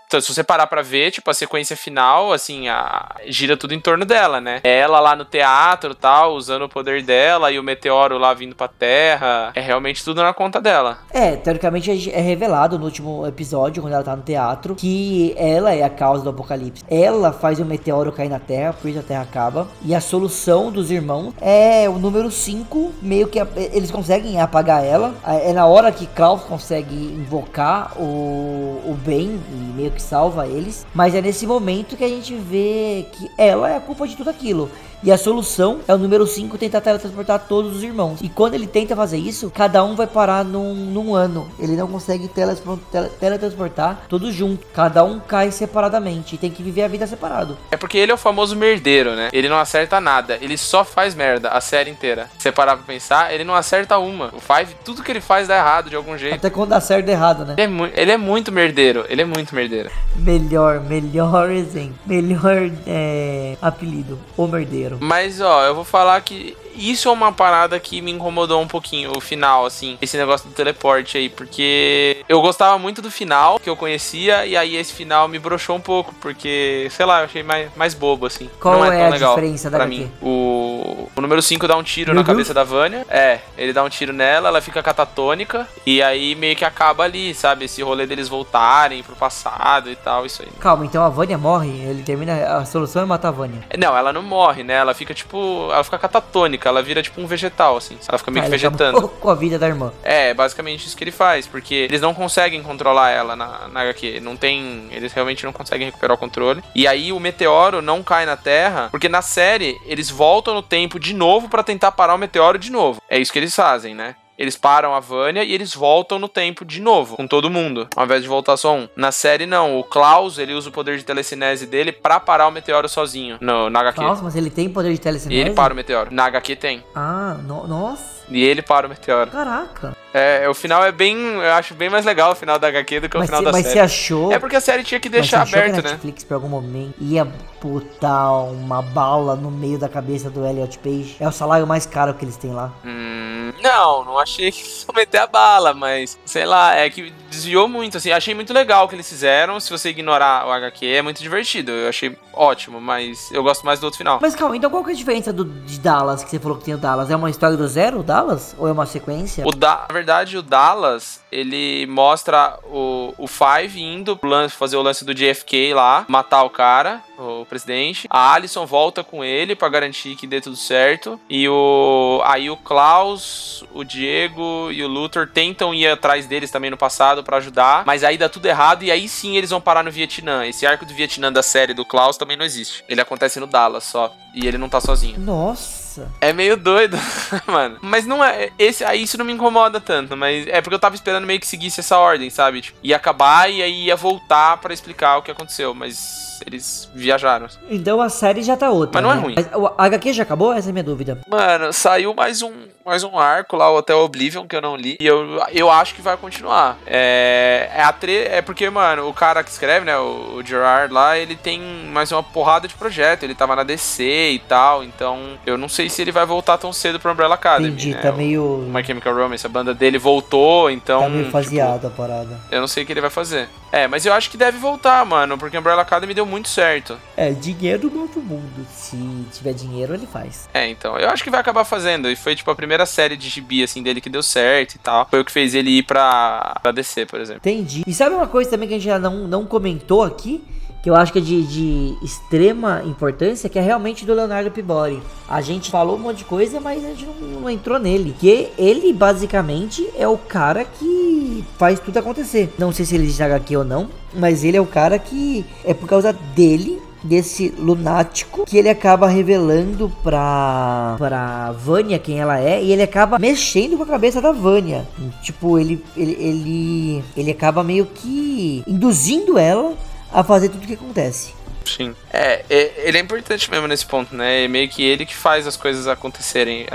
então, se você parar pra ver, tipo, a sequência final, assim, a, gira tudo em torno dela, né? É ela lá no teatro tal, usando o poder dela, e o meteoro lá vindo pra Terra. É realmente tudo na conta dela. É, teoricamente é revelado no último episódio, quando ela tá no teatro, que ela é a causa do apocalipse. Ela faz o meteoro cair na Terra, por isso a Terra acaba. E a solução dos irmãos é o número 5, meio que eles conseguem apagar ela é na hora que Klaus consegue invocar o, o bem e meio que salva eles. Mas é nesse momento que a gente vê que ela é a culpa de tudo aquilo. E a solução é o número 5 tentar teletransportar todos os irmãos. E quando ele tenta fazer isso, cada um vai parar num, num ano. Ele não consegue teletransportar todos juntos. Cada um cai separadamente. E tem que viver a vida separado. É porque ele é o famoso merdeiro, né? Ele não acerta nada. Ele só faz merda a série inteira. Se você parar pra pensar, ele não acerta uma. O Five, tudo que ele faz dá errado de algum jeito. Até quando dá certo, dá errado, né? Ele é, ele é muito merdeiro. Ele é muito merdeiro. Melhor, melhor exemplo. Melhor é, apelido. O merdeiro. Mas, ó, eu vou falar que isso é uma parada que me incomodou um pouquinho, o final, assim, esse negócio do teleporte aí, porque eu gostava muito do final que eu conhecia, e aí esse final me broxou um pouco, porque, sei lá, eu achei mais, mais bobo, assim. Qual Não é, é a legal diferença da pra mim. O, o número 5 dá um tiro Meu na Deus. cabeça da Vânia. É, ele dá um tiro nela, ela fica catatônica, e aí meio que acaba ali, sabe? Esse rolê deles voltarem pro passado e tal, isso aí. Calma, então a Vânia morre, ele termina. A solução é matar a Vânia. Não, ela não morre, né? Ela fica tipo. Ela fica catatônica ela vira tipo um vegetal, assim. Ela fica meio ah, que vegetando. Com a vida da irmã. É, basicamente isso que ele faz, porque eles não conseguem controlar ela na, na HQ. Não tem. Eles realmente não conseguem recuperar o controle. E aí o meteoro não cai na Terra, porque na série eles voltam no tempo de novo para tentar parar o meteoro de novo. É isso que eles fazem, né? Eles param a Vânia e eles voltam no tempo de novo, com todo mundo, ao invés de voltar só um. Na série, não. O Klaus, ele usa o poder de telecinese dele pra parar o meteoro sozinho, no, na HQ. Klaus, mas ele tem poder de telecinese? E ele para o meteoro. Na HQ tem. Ah, no, nossa. E ele para o meteoro. Caraca. É, o final é bem. Eu acho bem mais legal o final da HQ do que mas o final cê, da mas série. Mas você achou. É porque a série tinha que deixar mas aberto, que a né? Netflix, por algum momento, ia botar uma bala no meio da cabeça do Elliot Page. É o salário mais caro que eles têm lá. Hum, não, não achei que ia meter a bala, mas sei lá, é que desviou muito, assim. Achei muito legal o que eles fizeram. Se você ignorar o HQ, é muito divertido. Eu achei ótimo, mas eu gosto mais do outro final. Mas calma, então qual que é a diferença do, de Dallas, que você falou que tem o Dallas? É uma história do zero, o Dallas? Ou é uma sequência? O da, na verdade, o Dallas, ele mostra o, o Five indo fazer o lance do JFK lá, matar o cara, o presidente. A Alison volta com ele para garantir que dê tudo certo. E o aí o Klaus, o Diego e o Luthor tentam ir atrás deles também no passado para ajudar, mas aí dá tudo errado e aí sim eles vão parar no Vietnã. Esse arco do Vietnã da série do Klaus também não existe. Ele acontece no Dallas só e ele não tá sozinho. Nossa. É meio doido, mano. Mas não é. Esse, aí isso não me incomoda tanto. Mas é porque eu tava esperando meio que seguisse essa ordem, sabe? Tipo, ia acabar e aí ia voltar para explicar o que aconteceu. Mas eles viajaram. Então a série já tá outra. Mas não é né? ruim. Mas o HQ já acabou? Essa é a minha dúvida. Mano, saiu mais um, mais um arco lá, o Hotel Oblivion, que eu não li. E eu, eu acho que vai continuar. É, é, a tre é porque, mano, o cara que escreve, né, o, o Gerard lá, ele tem mais uma porrada de projeto. Ele tava na DC e tal. Então, eu não sei se ele vai voltar tão cedo pro Umbrella Academy. Entendi, né? tá O- meio. o My Chemical Romance, a banda dele voltou, então. Tá meio tipo, faseado a parada. eu não sei o que ele vai fazer. É, mas eu acho que deve voltar, mano, porque Umbrella Academy deu muito certo. É, dinheiro move o mundo. Se tiver dinheiro, ele faz. É, então, eu acho que vai acabar fazendo. E foi, tipo, a primeira série de gibi, assim, dele que deu certo e tal. Foi o que fez ele ir pra, pra DC, por exemplo. Entendi. E sabe uma coisa também que a gente já não, não comentou aqui? Que eu acho que é de, de extrema importância, que é realmente do Leonardo Pibori. A gente falou um monte de coisa, mas a gente não, não entrou nele. Que ele, basicamente, é o cara que faz tudo acontecer. Não sei se ele está aqui ou não, mas ele é o cara que é por causa dele desse lunático que ele acaba revelando pra pra Vânia quem ela é e ele acaba mexendo com a cabeça da Vânia. Tipo, ele ele ele, ele acaba meio que induzindo ela a fazer tudo o que acontece. Sim. É, é, ele é importante mesmo nesse ponto, né? É meio que ele que faz as coisas acontecerem.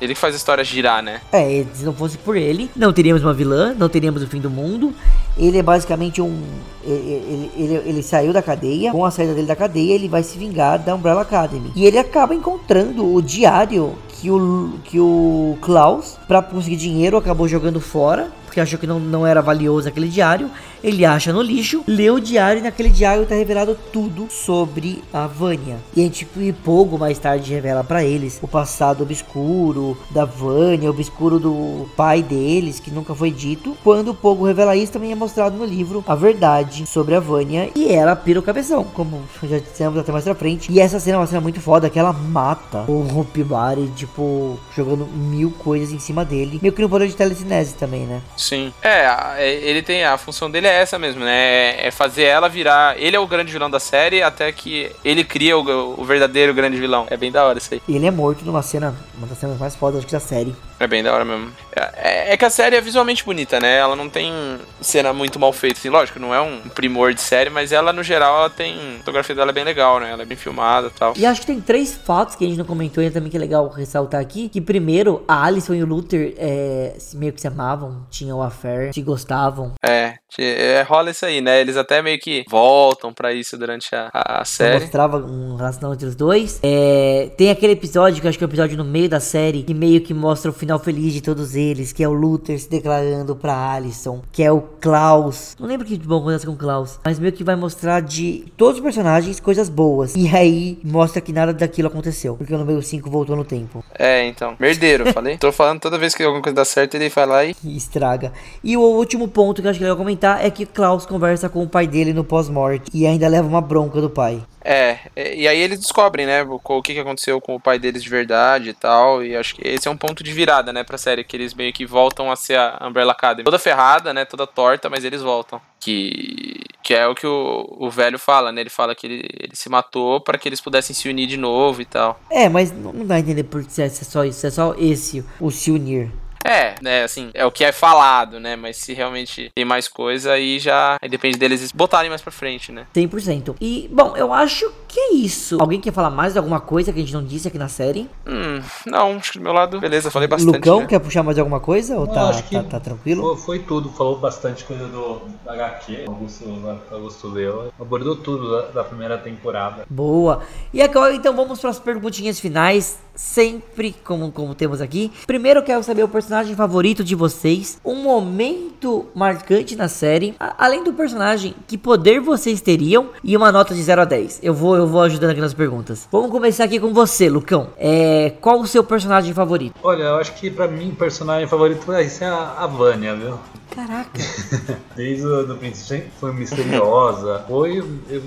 ele que faz a história girar, né? É, se não fosse por ele, não teríamos uma vilã, não teríamos o fim do mundo. Ele é basicamente um. Ele, ele, ele, ele saiu da cadeia. Com a saída dele da cadeia, ele vai se vingar da Umbrella Academy. E ele acaba encontrando o diário que o, que o Klaus, pra conseguir dinheiro, acabou jogando fora. Porque achou que não, não era valioso aquele diário. Ele acha no lixo, lê o diário e naquele diário tá revelado tudo sobre a Vânia. E a gente, e pouco mais tarde, revela pra eles o passado obscuro da Vânia, obscuro do pai deles, que nunca foi dito. Quando o Pogo revela isso, também é mostrado no livro a verdade sobre a Vânia. E ela pira o cabeção, como já dissemos até mais pra frente. E essa cena é uma cena muito foda, que ela mata o Pibari, tipo, jogando mil coisas em cima dele. Meio que no poder de telecinese também, né? Sim. É, é, ele tem. A função dele é essa mesmo, né? É- É fazer ela virar. Ele é o grande vilão da série até que ele cria o, o verdadeiro grande vilão. É bem da hora isso aí. E ele é morto numa cena, uma das cenas mais fodas da série. É bem da hora mesmo. É, é que a série é visualmente bonita, né? Ela não tem cena muito mal feita, assim. Lógico, não é um primor de série, mas ela, no geral, ela tem. A fotografia dela é bem legal, né? Ela é bem filmada e tal. E acho que tem três fatos que a gente não comentou e também que é legal ressaltar aqui. Que primeiro, a Alison e o Luther é, meio que se amavam, tinham affair, se gostavam. É, é, rola isso aí, né? Eles até meio que voltam pra isso durante a, a série. Mostrava um relação entre os dois. É, tem aquele episódio, que eu acho que é o episódio no meio da série, que meio que mostra o final feliz de todos eles, que é o Luther se declarando pra Alison, que é o Klaus. Não lembro que de bom acontece com o Klaus, mas meio que vai mostrar de todos os personagens coisas boas. E aí mostra que nada daquilo aconteceu, porque o número 5 voltou no tempo. É, então. Merdeiro, falei. Tô falando toda vez que alguma coisa dá certo, ele vai lá e. e estraga. E o último ponto que eu acho que eu ia comentar é que Klaus conversa com o pai dele no pós-morte e ainda leva uma bronca do pai. É, é, e aí eles descobrem, né, o, que, aconteceu com o pai deles de verdade e tal. E acho que esse é um ponto de virada, né, pra série, que eles meio que voltam a ser a Umbrella Academy. Toda ferrada, né, toda torta, mas eles voltam. Que, que é o que o, o velho fala, né? Ele fala que ele, ele se matou para que eles pudessem se unir de novo e tal. É, mas não, dá a entender por que se é só isso, é só esse, o se unir. É, né, assim, é o que é falado, né? Mas se realmente tem mais coisa, aí já. Aí depende deles botarem mais pra frente, né? 100%. E, bom, eu acho que é isso. Alguém quer falar mais de alguma coisa que a gente não disse aqui na série? Hum, não, acho que do meu lado, beleza, falei bastante. Lucão, né? quer puxar mais alguma coisa? Ou Não, tá, acho que tá, tá tranquilo? Foi tudo, falou bastante coisa do HQ, Augusto, Augusto leu, abordou tudo da, da primeira temporada. Boa. E agora, então, vamos para as perguntinhas finais. Sempre como, como temos aqui. Primeiro, quero saber o personagem favorito de vocês. Um momento marcante na série. A- além do personagem, que poder vocês teriam? E uma nota de 0 a 10. Eu vou, eu vou ajudando aqui nas perguntas. Vamos começar aqui com você, Lucão. É, qual o seu personagem favorito? Olha, eu acho que pra mim personagem favorito vai ser a, a Vânia, viu? Caraca. Desde o princípio sempre foi misteriosa. Foi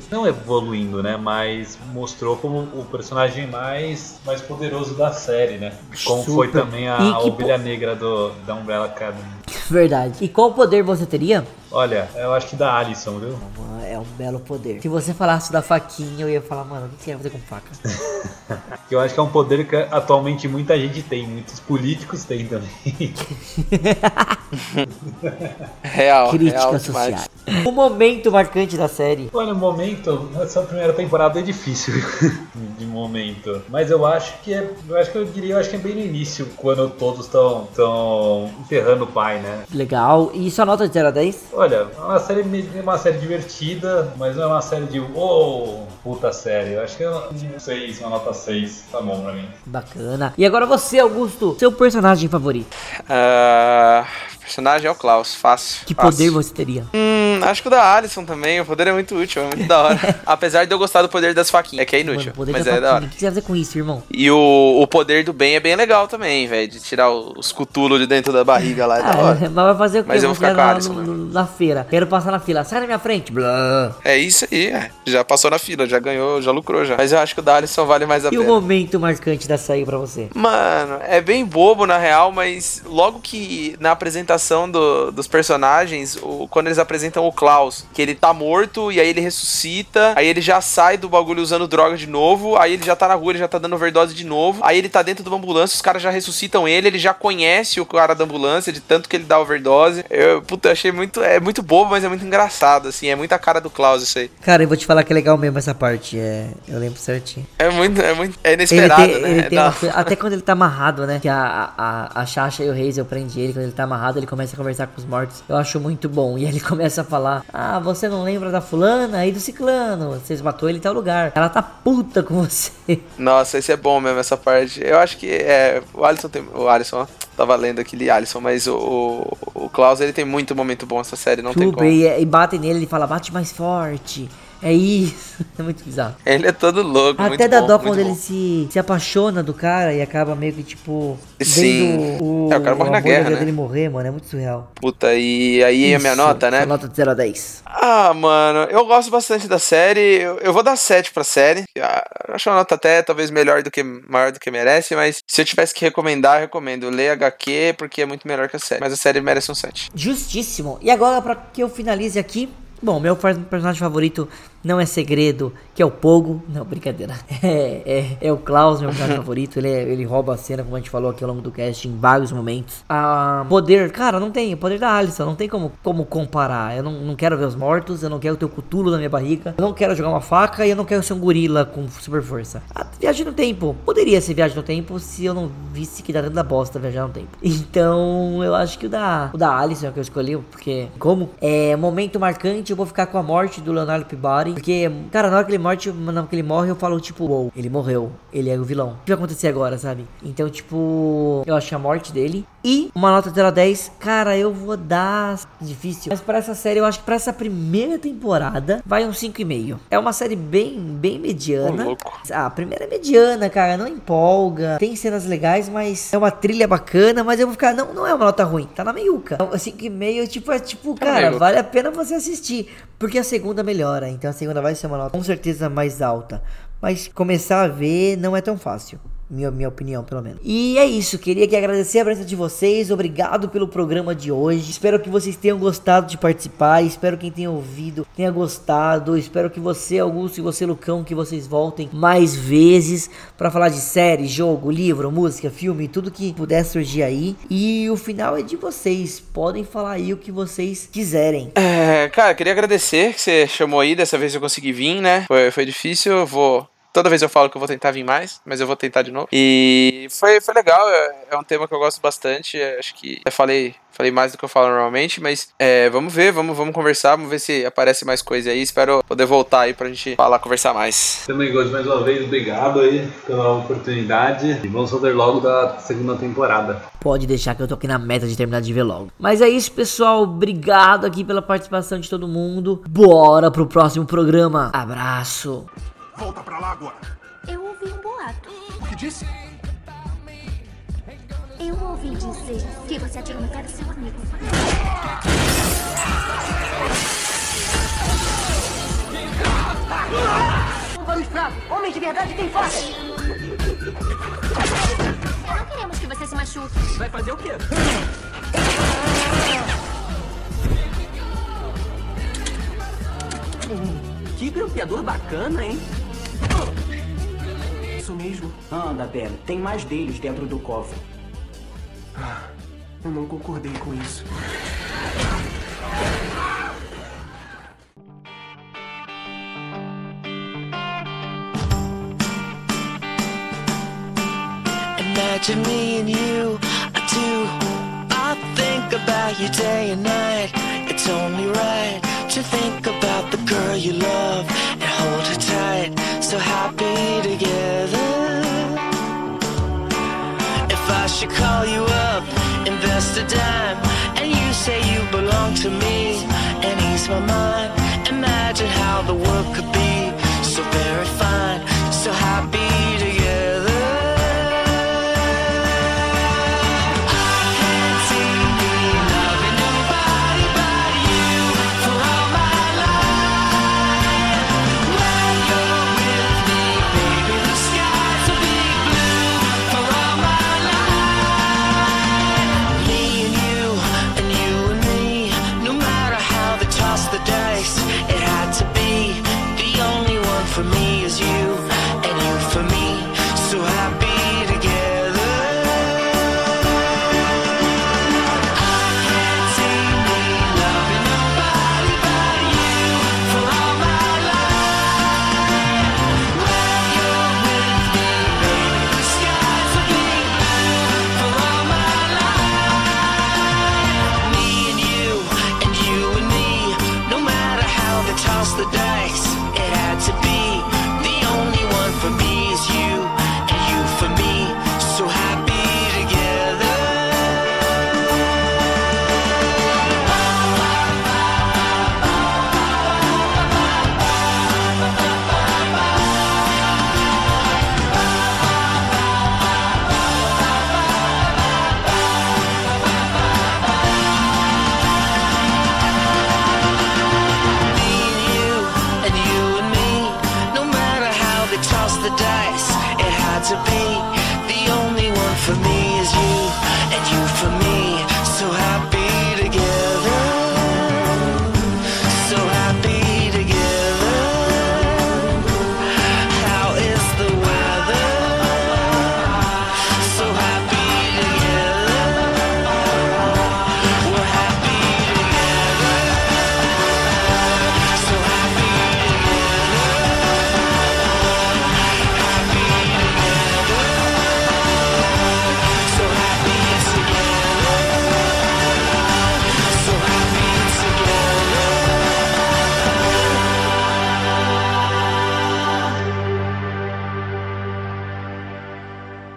não evoluindo, né? Mas mostrou como o personagem mais, mais poderoso da série, né? Como Super. foi também a, a ovelha negra do, da Umbrella Academy. Verdade. E qual poder você teria? Olha, eu acho que da Alison, viu? É um belo poder. Se você falasse da faquinha, eu ia falar, mano, o que você ia fazer com faca? Que eu acho que é um poder que atualmente muita gente tem, muitos políticos têm também. Real, real Críticas demais. O momento marcante da série. Olha, o momento, essa primeira temporada é difícil de momento. Mas eu acho que é. Eu acho que eu diria, eu acho que é bem no início, quando todos estão tão enterrando o pai, né? Legal. E sua nota de 0 a 10? Olha, é uma série, é uma série divertida, mas não é uma série de uou, puta série. Eu acho que é um 6, uma nota 6, tá bom pra mim. Bacana. E agora você, Augusto, seu personagem favorito. Ah, personagem é o Klaus, fácil. Que fácil. poder você teria? Hum, acho que o da Alison também. O poder é muito útil, é muito da hora. Apesar de eu gostar do poder das faquinhas, é que é Mano, inútil, o poder mas da é da hora. O que você vai fazer com isso, irmão? E o, o poder do bem é bem legal também, velho. De tirar os cutulos de dentro da barriga lá, é da Ah, hora. mas vai fazer o quê? Mas eu vou ficar com a Alison, no- no- na feira. Quero passar na fila. Sai na minha frente. Blá. É isso aí, é. Já passou na fila, já ganhou, já lucrou já. Mas eu acho que o da Alison vale mais a E o pena. momento marcante da série pra você? Mano, é bem bobo na real, mas logo que na apresentação do- dos personagens, o- quando eles apresentam o Klaus, que ele tá morto e aí ele ressuscita, aí ele já sai do bagulho usando droga de novo, aí ele já tá na rua, ele já tá dando overdose de novo, aí ele tá dentro de uma ambulância, os caras já ressuscitam ele, ele já conhece o cara da ambulância, de tanto que ele dá overdose. Eu, puta, eu achei muito, é muito bobo, mas é muito engraçado, assim, é muita cara do Klaus isso aí. Cara, eu vou te falar que é legal mesmo essa parte. É, eu lembro certinho. É muito, é muito, é Ele inesperado, tem, né? ele tem uma até quando ele tá amarrado, né? Que a, a, a Sasha e o Hazel prendem ele. Quando ele tá amarrado, ele começa a conversar com os mortos. Eu acho muito bom. E ele começa a falar: Ah, você não lembra da fulana e do ciclano? Vocês matou ele em tal lugar. Ela tá puta com você. Nossa, esse é bom mesmo, essa parte. Eu acho que é. O Alisson tem. O Alisson, ó. Tava lendo aquele Alisson, mas o, o, o Klaus ele tem muito momento bom essa série, não tem como. e, e bate nele. Ele fala: Bate mais forte. É isso. É muito bizarro. Ele é todo louco, Até dá bom, dó quando bom. ele se, se apaixona do cara e acaba meio que tipo. Sim. O, É, o cara morre na amor da guerra, né? dele morrer, mano. É muito surreal. Puta, e aí a minha Isso, nota, né? sua nota de 0 a 10. Ah, mano, eu gosto bastante da série. Eu, eu vou dar 7 pra série. Ah, Eu acho uma nota até talvez melhor do que maior do que merece, mas se eu tivesse que recomendar, eu recomendo ler HQ porque é muito melhor que a série. Mas a série merece um 7. Justíssimo. E agora, pra que eu finalize aqui. Bom, meu per- personagem favorito não é segredo, que é o Pogo. Não, brincadeira. É, é, é o Klaus, meu personagem favorito. Ele, é- ele rouba a cena, como a gente falou aqui ao longo do cast, em vários momentos. Ah, poder, cara, não tem. O poder da Alison, não tem como, como comparar. Eu não, não quero ver os mortos, eu não quero ter o cutulo na minha barriga, eu não quero jogar uma faca e eu não quero ser um gorila com super força. A viagem no tempo. Poderia ser viagem no tempo se eu não visse que dá tanta bosta viajar no tempo. Então, eu acho que o da, o da Alison é o que eu escolhi, porque, como é momento marcante, eu vou ficar com a morte do Leonardo Pibari. Porque, cara, na hora que ele, morte, na hora que ele morre, eu falo, tipo, uou, ele morreu. Ele é o vilão. O que vai acontecer agora, sabe? Então, tipo, eu achei a morte dele. E uma nota de 0 a 10, cara, eu vou dar. Difícil. Mas pra essa série, eu acho que pra essa primeira temporada, vai um 5,5. É uma série bem, bem mediana. Louco. Ah, a primeira é mediana, cara, não empolga. Tem cenas legais, mas é uma trilha bacana, mas eu vou ficar, não, não é uma nota ruim, tá na meiuca. Então, assim que meio, tipo, é tipo, Tá cara, vale a pena você assistir, porque a segunda melhora, então a segunda vai ser uma nota com certeza mais alta. Mas começar a ver não é tão fácil. Minha, minha opinião, pelo menos. E é isso, queria que agradecer a presença de vocês. Obrigado pelo programa de hoje. Espero que vocês tenham gostado de participar. Espero que quem tenha ouvido tenha gostado. Espero que você, Augusto, e você, Lucão, que vocês voltem mais vezes para falar de série, jogo, livro, música, filme, tudo que puder surgir aí. E o final é de vocês. Podem falar aí o que vocês quiserem. É, cara, queria agradecer que você chamou aí. Dessa vez eu consegui vir, né? Foi, foi difícil. Eu vou. Toda vez eu falo que eu vou tentar vir mais, mas eu vou tentar de novo. E foi, foi legal, é, é um tema que eu gosto bastante. é, acho que eu falei, falei mais do que eu falo normalmente, mas é, vamos ver, vamos, vamos conversar, vamos ver se aparece mais coisa aí. Espero poder voltar aí pra gente falar, conversar mais. Também gosto mais uma vez, obrigado aí pela oportunidade. E vamos fazer logo da segunda temporada. Pode deixar que eu tô aqui na meta de terminar de ver logo. Mas é isso, pessoal. Obrigado aqui pela participação de todo mundo. Bora pro próximo programa. Abraço. Volta pra lá agora. Eu ouvi um boato. O que disse? Eu ouvi dizer que você atirou na cara do seu amigo. Um vamos fraco. Homens de verdade têm força. Não queremos que você se machuque. Vai fazer o quê? Que grampeador bacana, hein? Isso mesmo. Anda, Ben. Tem mais deles dentro do cofre. Eu não concordei com isso. Imagine me and you, I do. I think about you day and night. It's only right to think about the girl you love and hold her tight. So happy together. If I should call you up, invest a dime, and you say you belong to me, and ease my mind. Imagine how the world could be